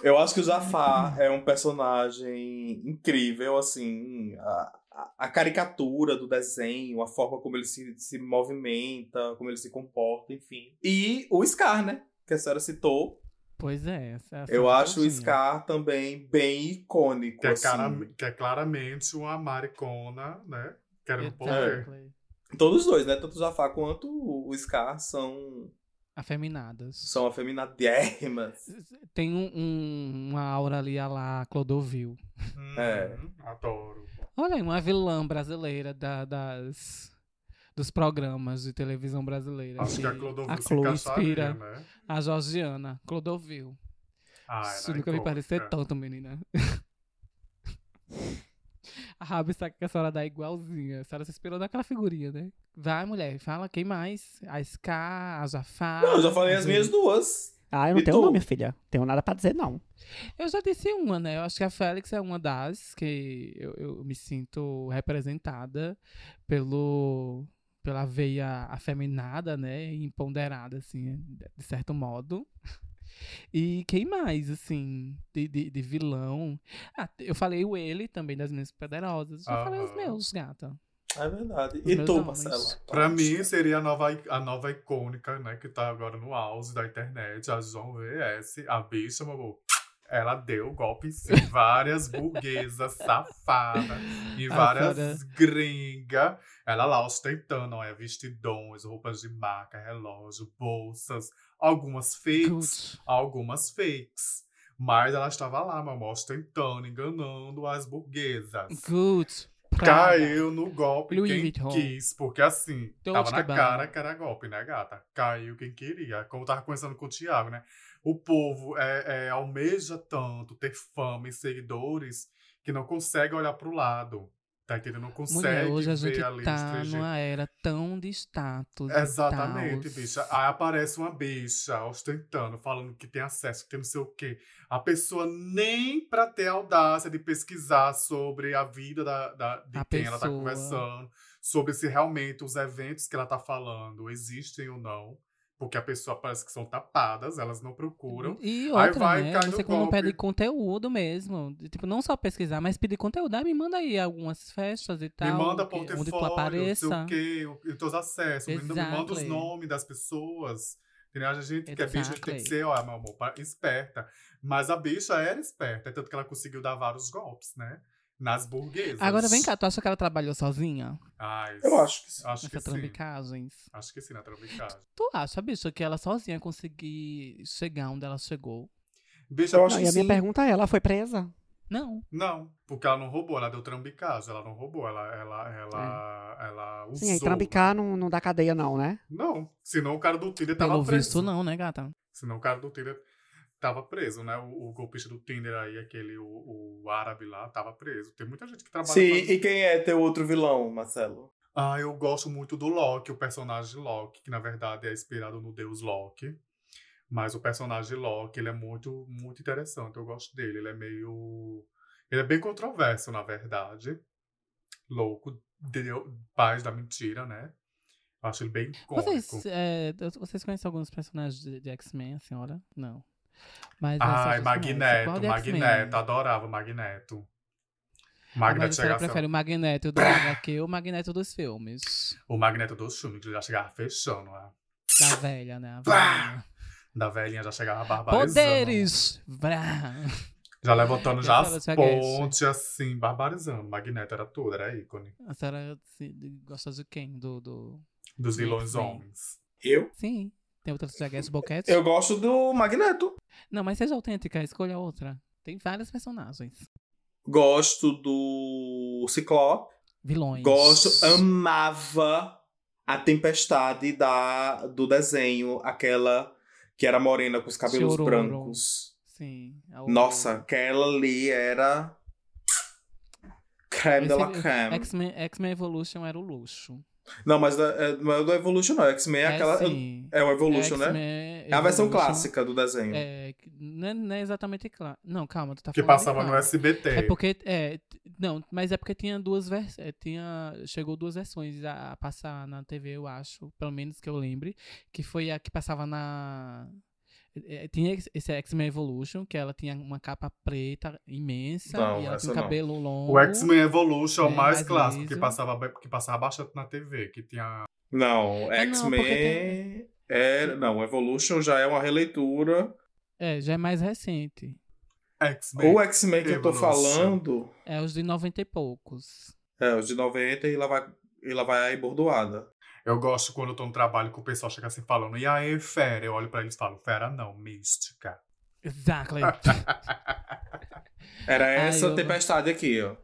Eu acho que o Jafar é um personagem incrível, assim. A, a- caricatura do desenho, a forma como ele se, se movimenta, como ele se comporta, enfim. E o Scar, né? Que a senhora citou. Pois é. essa é a Eu acho o. Scar também bem icônico. Que é, assim. cara- que é claramente uma maricona, né? Querendo poder. Exactly. Todos os dois, né? Tanto o Jafar quanto o Scar são, Afeminadas. são afeminadérrimas. Tem um, um- uma aura ali a lá Clodovil. Hum, É. Adoro. Olha aí, uma vilã brasileira da- das, dos programas de televisão brasileira. Acho que a que Clodovil a se Chloe encaixaria, inspira né? a Georgiana, Clodovil. Ah, Isso é nunca me pareceu tanto, menina. A Rabi sabe que a senhora dá igualzinha. A senhora se inspirou naquela figurinha, né? Vai, mulher, fala quem mais? A Scar, a Jafar. Não, eu já falei a as minhas duas. Ah, eu não E tenho tu? nome, filha. Tenho nada pra dizer, não. Eu já disse uma, né? Eu acho que a Félix é uma das que eu, eu me sinto representada pelo pela veia afeminada, né? Empoderada, assim, de certo modo. E quem mais, assim, de, de, de vilão? Ah, eu falei o ele também das minhas poderosas. Já falei os meus, gata. É verdade. Os E tu. Marcela? Pra mim, seria a nova, a nova icônica, né? Que tá agora no auge da internet, a João VS. A bicha, meu amor. Ela deu golpe em si. Várias burguesas safadas e várias gringas. Ela lá ostentando, olha, vestidões, roupas de marca, relógio, bolsas. Algumas fakes, Good. algumas fakes. Mas ela estava lá, amor, ostentando, enganando as burguesas. Good. Caiu no golpe Louis quem Vuitton. quis, porque assim, Dolce tava na Gabbana. cara que era golpe, né, gata? Caiu quem queria. Como eu tava conversando com o Thiago, né? O povo é, é, almeja tanto ter fama e seguidores que não consegue olhar pro lado. Tá entendendo? Não consegue Mulher, hoje a ver gente ali tá numa era tão de status. Exatamente, bicha. Aí aparece uma bicha ostentando, falando que tem acesso, que tem não sei o quê. A pessoa nem pra ter audácia de pesquisar sobre a vida da, da- de A quem ela tá pessoa. conversando, sobre se realmente os eventos que ela tá falando existem ou não. Porque a pessoa parece que são tapadas, elas não procuram. E Aí outra, vai, né? Você quando golpe. pede conteúdo mesmo, tipo, não só pesquisar, mas pedir conteúdo. Ah, me manda aí algumas festas e tal. me manda que- onde tu portfólio, não sei apareça. o quê, o- teus acessos. Me, me manda os Exactly. nomes das pessoas. Entendeu? A gente que é bicha, a gente tem que Exactly. ser, ó, meu amor, esperta. Mas a bicha era esperta, é tanto que ela conseguiu dar vários golpes, né? Nas burguesas. Agora vem cá, tu acha que ela trabalhou sozinha? Ai, Eu acho que sim. Acho que Nessa sim. trambicagens? Acho que sim, na trambicagem. Tu acha, bicho, que ela sozinha conseguir chegar onde ela chegou? Bicha, Eu acho Não, que e a minha sim. pergunta é, ela foi presa? Não. não, porque ela não roubou, ela deu trambicagem, ela não roubou, ela, ela, ela, ela usou. Sim, aí trambicar não, não dá cadeia não, né? Não, senão o cara do Tinder tava Pelo preso. visto, não, né, gata? Senão o cara do Tinder tava preso, né? O, o golpista do Tinder aí, aquele, o, o árabe lá, tava preso. Tem muita gente que trabalha Sim, pra- e quem é teu outro vilão, Marcelo? Ah, eu gosto muito do Loki, o personagem Loki, que na verdade é inspirado no deus Loki. Mas o personagem Loki, ele é muito, muito interessante. Eu gosto dele. Ele é meio... Ele é bem controverso, na verdade. Louco, deu, paz da mentira, né? Eu acho ele bem cômico. Vocês, é, vocês conhecem alguns personagens de, de X-Men, a senhora? Não. Mas Ai. Magneto, X-Men? Magneto. Adorava Magneto. Ah, Magneto você chegava prefere o Magneto do HQ ou o Magneto dos filmes? O Magneto dos filmes, que já chegava fechando, né? Da velha, né? Velha. Da velhinha já chegava barbarizando. Poderes! Já levantando já as pontes, assim, barbarizando. Magneto era tudo, era ícone. A senhora se- gosta de quem? Do, do... Dos Do vilões homens. Eu? Sim. Tem outra Jaguettes Boquete? Eu gosto do Magneto. Não, mas seja autêntica, escolha outra. Tem vários personagens. Gosto do Ciclope. Vilões. Gosto, amava a tempestade da, do desenho, aquela que era morena com os cabelos Chororo. brancos. Sim. Nossa, aquela ali era creme de la creme. X-Men Evolution era o luxo. Não, mas da- é, não é do Evolution, não. X-Men é, aquela. sim. É o Evolution, né? É a versão Evolution clássica do desenho. É, não é, não é exatamente claro. Não, calma, tu tá Que passava no? SBT. É porque. É, não, mas é porque tinha duas versões. Tinha, chegou duas versões a, a passar na TV, eu acho. Pelo menos que eu lembre. Que foi a que passava na. É, Tinha esse- X-Men Evolution, que ela tinha uma capa preta imensa Não, e ela tinha um não. cabelo longo. O X-Men Evolution é o É, mais mais clássico, que passava, que passava bastante na TV, que tinha... Não, É, não, X-Men. porque É, não, o Evolution já é uma releitura. É, já é mais recente. X-Men. O X-Men que eu tô Evolution. falando É os de 90 e poucos. é os de 90 e lá vai, e lá vai a bordoada. Eu gosto quando eu tô no trabalho que o pessoal chega assim falando, e aí, fera? Eu olho pra eles e falo, fera não, mística. Exactly. Era Ai, essa eu- tempestade aqui, ó.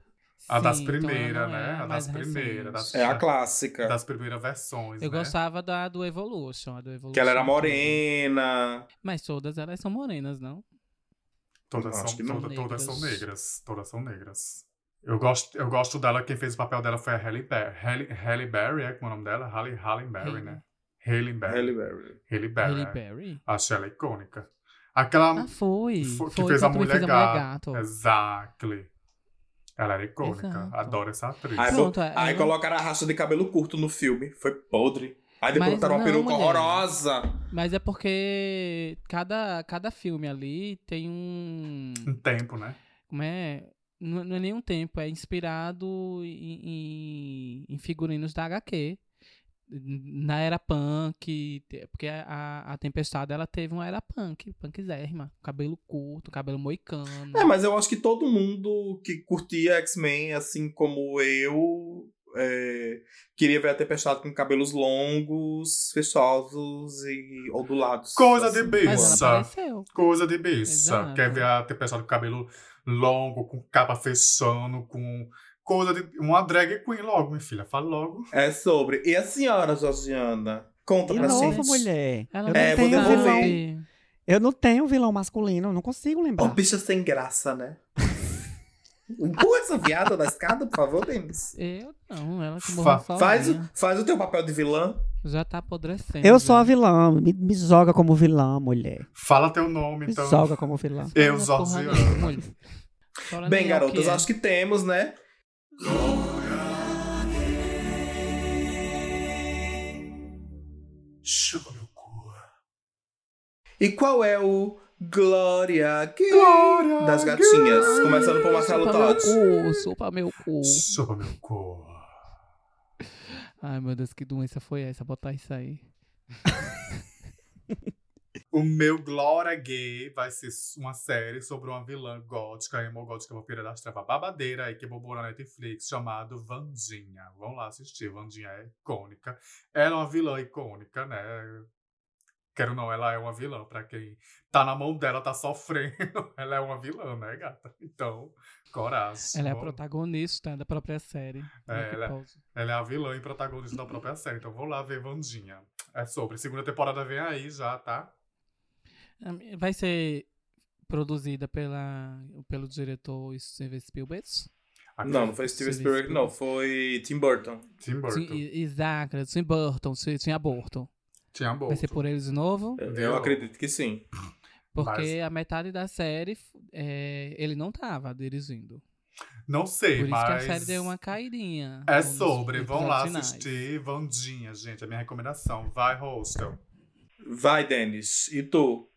A das Sim, então ela primeiras, não é né? A das primeiras, das-. É a clássica. Das primeiras versões, Eu né? gostava da do Evolution. A do Evolution Que ela era morena. Mas todas elas são morenas, não? Todas, são, toda- todas são negras. Todas são negras. Eu gosto, eu gosto dela, quem fez o papel dela foi a Halle Berry. Halle, Halle Berry, é como é o nome dela? Halle, Halle Berry, Halle. né? Halle Berry. Halle Berry. Halle Berry. Halle é. Berry? Achei ela icônica. Aquela Ah, foi. fo- que foi fez a mulher, fez a gato. gato. Exactly. Ela era icônica. Exato. Adoro essa atriz. Aí, Pronto, é, aí ela- colocaram a raça de cabelo curto no filme. Foi podre. Aí depois botaram uma peruca mulher. horrorosa. Mas é porque cada, cada filme ali tem um. Um tempo, né? Como é? Não, não é nenhum tempo, é inspirado em, em, em figurinos da HQ. Na era punk, porque a, a Tempestade ela teve uma era punk, punkzérrima. Cabelo curto, cabelo moicano. É, mas eu acho que todo mundo que curtia X-Men, assim como eu, é, queria ver a Tempestade com cabelos longos, fechosos e ondulados. Coisa de assim. Isso. apareceu. Coisa de. Exato. Quer ver a ter pessoa com cabelo longo, com capa fechando, com coisa de. Uma drag queen logo, minha filha. Fala logo. É sobre. E a senhora, Georgiana? Conta De pra novo, gente. mulher. Ela eu, É, não vou tenho devolver. vilão, eu não tenho vilão masculino, não consigo Ô, lembrar. bicha sem graça, né? Empurra essa viada da escada, por favor, Denis. Eu não, ela que Fa- morreu sozinha. Faz, o- faz o teu papel de vilã. Já tá apodrecendo. Eu sou a vilã, me, me joga como vilã, mulher. Fala teu nome, Me então. joga como vilã. Eu. Fala Bem, garotas, é. acho que temos, né? Chupa meu cu. E qual é o Glória Gay Glória das gatinhas? Gay. Começando por Marcelo Chupa meu Todd. cu, chupa meu cu. Chupa meu cu. Ai, meu Deus, que doença foi essa? Botar isso aí. O meu Glória Gay vai ser uma série sobre uma vilã gótica, emo gótica, vampira das trevas babadeira aí que bombou na Netflix, chamado Vandinha. Vão lá assistir, Vandinha é icônica. Ela é uma vilã icônica, né? Quero não, ela é uma vilã. Pra quem tá na mão dela, tá sofrendo. Ela é uma vilã, né, gata? Então, coragem. Ela é a protagonista da própria série. É, que ela- pode? Ela é a vilã e protagonista da própria série. Então, vou lá ver Vandinha. É sobre. Segunda temporada vem aí já, tá? Vai ser produzida pela, pelo diretor Steven Spielberg? Aqui, Não, não foi Steven Spielberg, não. Foi Tim Burton. Tim Burton. Sim, e- Exato, Tim Burton, Tim Tim Burton. Tinha Vai ser por eles de novo? Eu, eu acredito que sim. Porque a metade da série é, ele não tava dirigindo. Não sei, Por isso mas. que a série deu uma caidinha. É sobre. Vão lá finais. assistir Vandinha, gente. É a minha recomendação. Vai, Hostel. Vai, Denis. E tu?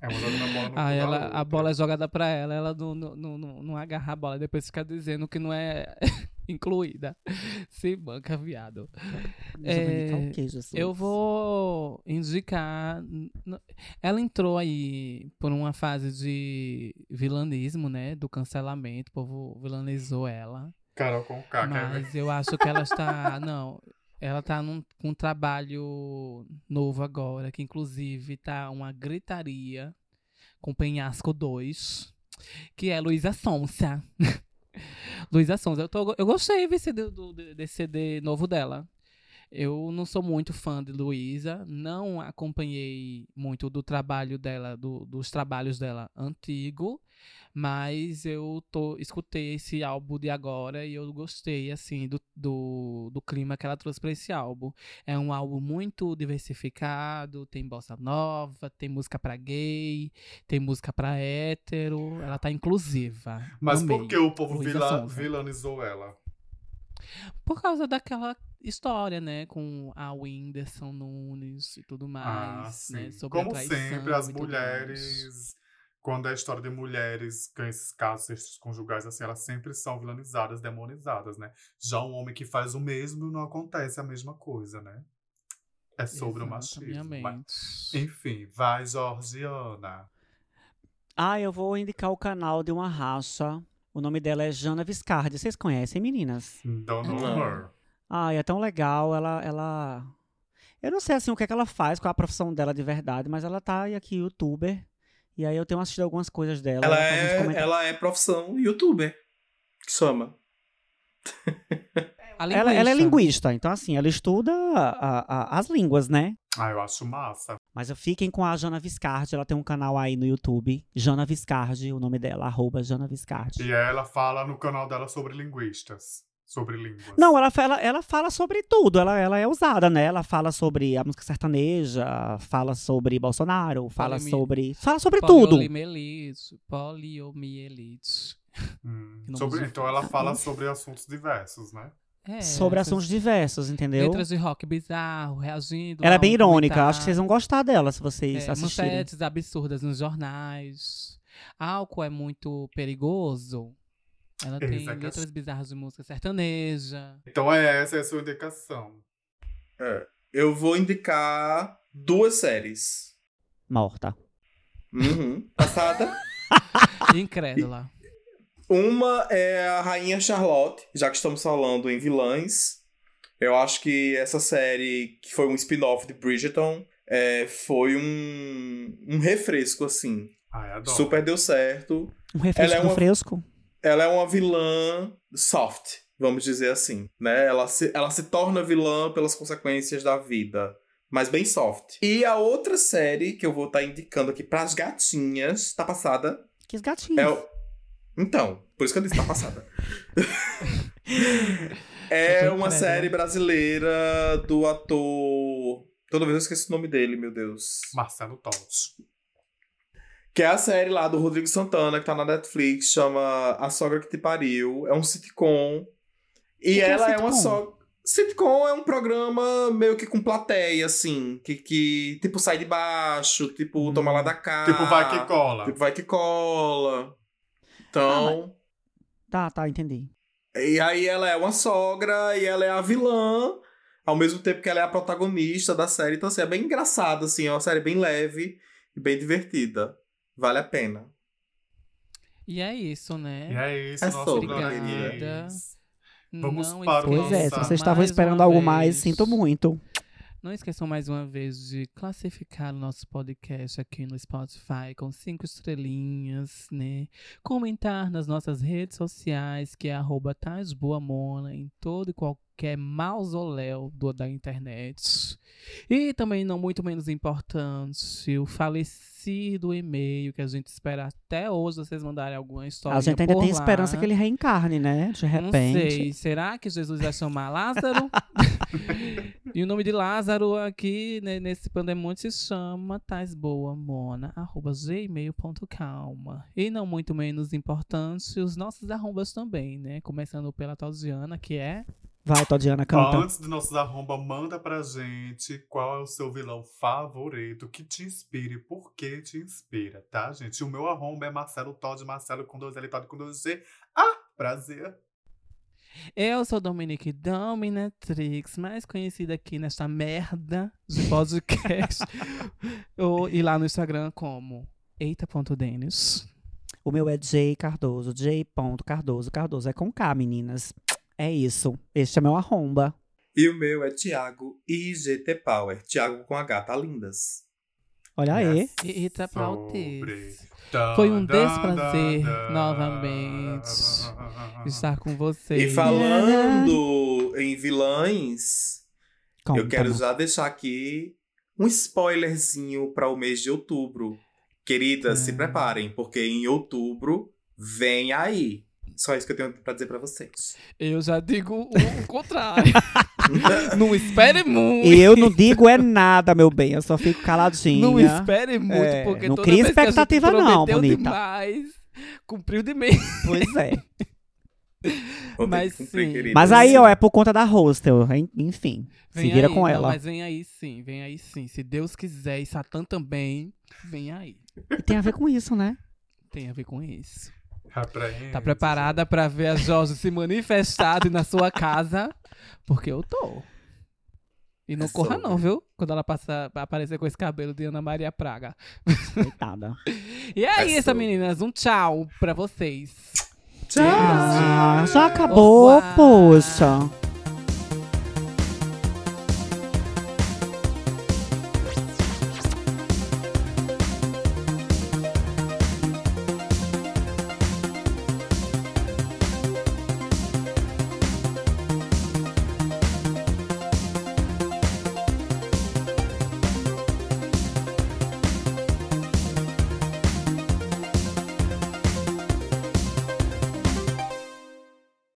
É uma bola no Ah, ela, a bola é jogada pra ela, ela não, não, não, não, agarra a bola, depois fica dizendo que não é incluída. Se banca, viado. Deixa eu indicar É, o quê, Jesus? Eu vou indicar. Ela entrou aí por uma fase de vilanismo, né? Do cancelamento. O povo vilanizou ela. Carol com K? Mas eu acho que ela está. Não. Ela tá num, com um trabalho novo agora, que inclusive tá uma gritaria com Penhasco 2, que é Luísa Sonsa. Luísa Sonsa. Eu, tô, eu gostei desse, do, desse CD novo dela. Eu não sou muito fã de Luísa, não acompanhei muito do trabalho dela, do, dos trabalhos dela antigo, mas eu tô, escutei esse álbum de agora e eu gostei, assim, do, do, do clima que ela trouxe para esse álbum. É um álbum muito diversificado, tem bossa nova, tem música para gay, tem música para hétero, ela tá inclusiva. Mas por meio. que o povo vila, vilanizou ela? Por causa daquela história, né, com a Whindersson Nunes e tudo mais, ah, sim. né, Como sempre, as mulheres, quando é a história de mulheres com esses casos extraconjugais, assim, elas sempre são vilanizadas, demonizadas, né? Já um homem que faz o mesmo, não acontece a mesma coisa, né? É sobre o machismo. Mas, Exatamente. enfim, vai, Georgiana. Ah, eu vou indicar o canal de uma raça. O nome dela é Jana Viscardi. Vocês conhecem, meninas? Don't know Não. her. Ah, é tão legal. Ela, ela. Eu não sei assim o que, é que ela faz, qual é a profissão dela de verdade, mas ela tá aqui, youtuber. E aí eu tenho assistido algumas coisas dela. Ela é, ela é profissão youtuber. Que chama. A Ela, ela é linguista. linguista, então assim, ela estuda a- a- as línguas, né? Ah, eu acho massa. Mas eu fiquem com a Jana Viscardi, ela tem um canal aí no YouTube, Jana Viscardi, o nome dela, arroba Jana Viscardi. E ela fala no canal dela sobre linguistas. Sobre línguas. Não, ela, fa- ela, ela fala sobre tudo, ela, ela é usada, né? Ela fala sobre a música sertaneja, fala sobre Bolsonaro, fala Polimi- sobre. Fala sobre tudo. Poliomielite. Poliomielite. Hum, sobre- então ela fala sobre assuntos diversos, né? É, Sobre essas assuntos diversos, entendeu? Letras de rock bizarro, reagindo. Ela é a bem irônica, acho que vocês vão gostar dela se vocês É, assistirem. absurdas nos jornais. Álcool é muito perigoso. Ela tem é a letras bizarras de música sertaneja. Então é essa é a sua indicação. Eu vou indicar duas séries. Morta. Uhum. Passada. Incrédula. Uma é a Rainha Charlotte, já que estamos falando em vilãs. Eu acho que essa série, que foi um spin-off de Bridgerton, é, foi um, um refresco, assim. Ai, adoro. Super deu certo. Um refresco Ela é uma- fresco. Ela é uma vilã soft, vamos dizer assim, né? Ela se, ela se torna vilã pelas consequências da vida, mas bem soft. E a outra série que eu vou estar indicando aqui pras gatinhas, tá passada, Que os gatinhos. é o... Então, por isso que eu disse tá passada. É uma série brasileira do ator... Toda vez eu esqueço o nome dele, meu Deus. Marcelo Totti. Que é a série lá do Rodrigo Santana, que tá na Netflix, chama A Sogra Que Te Pariu. É um sitcom. E que é ela é, uma sitcom? sogra. Sitcom é um programa meio que com plateia, assim. Que, que tipo, sai de baixo, tipo, Hum. toma lá da cá. Tipo, vai que cola. Tipo, vai que cola. Então. Tá, tá, entendi. E aí ela é uma sogra e ela é a vilã, ao mesmo tempo que ela é a protagonista da série. Então, assim, é bem engraçado, assim. É uma série bem leve e bem divertida. Vale a pena. E é isso, né? E é isso, É sobre. Inês. Vamos Não para o Pois é, se vocês estavam mais esperando algo mais, vez. sinto muito. Não esqueçam mais uma vez de classificar o nosso podcast aqui no Spotify com cinco estrelinhas, né? Comentar nas nossas redes sociais, que é arroba em todo e qualquer mausoléu do, da internet. E também, não muito menos importante, o falecido e-mail que a gente espera até hoje vocês mandarem alguma história. A gente ainda tem lá. esperança que ele reencarne, né? De Não repente. sei. Será que Jesus vai chamar Lázaro? e o nome de Lázaro aqui né, nesse pandemonte se chama taisboamona.gmail.com E não muito menos importante, os nossos arrombas também, né? Começando pela Tausiana, que é... Vai, Todiana, canta. Antes de nossos arromba, manda pra gente qual é o seu vilão favorito, que te inspire, e por que te inspira, tá, gente? O meu arromba é Marcelo Todd, Marcelo com dois L, Todd com dois G. Ah, prazer. Eu sou Dominique Dominatrix, mais conhecida aqui nesta merda de podcast. Ou- e lá no Instagram como eita.denis. O meu é J Cardoso, J. Cardoso. Cardoso é com K, meninas. É isso. Este é meu arromba. E o meu é Thiago IGT Power. Thiago com H, tá lindas. Olha aí. Eita, pra. Foi um desprazer novamente estar com vocês. E falando em vilãs, Conta, eu quero já deixar aqui um spoilerzinho para o mês de outubro. Queridas, se Hum. preparem, porque em outubro vem aí. Só isso que eu tenho pra dizer pra vocês. Eu já digo o, contrário. não espere muito. E eu não digo é nada, meu bem. Eu só fico caladinha. Não espere muito, É, porque não toda cria vez que a gente expectativa não, bonita. demais, cumpriu de meio. Pois é. Mas cumprir, sim. Mas aí, ó, é por conta da hostel. en- Enfim. se Vem vira aí, com não, ela. Mas vem aí sim, vem aí sim. Se Deus quiser e Satã também, vem aí. E tem a ver com isso, né? Tem a ver com isso. Repreende. Tá preparada pra ver a Jorge se manifestado na sua casa? Porque eu tô. E não É corra sobre. não, viu? Quando ela passar, aparecer com esse cabelo de Ana Maria Praga. Coitada. E é, É isso, sobre. meninas. Um tchau pra vocês. Tchau! Ah, já acabou, revoir. poxa.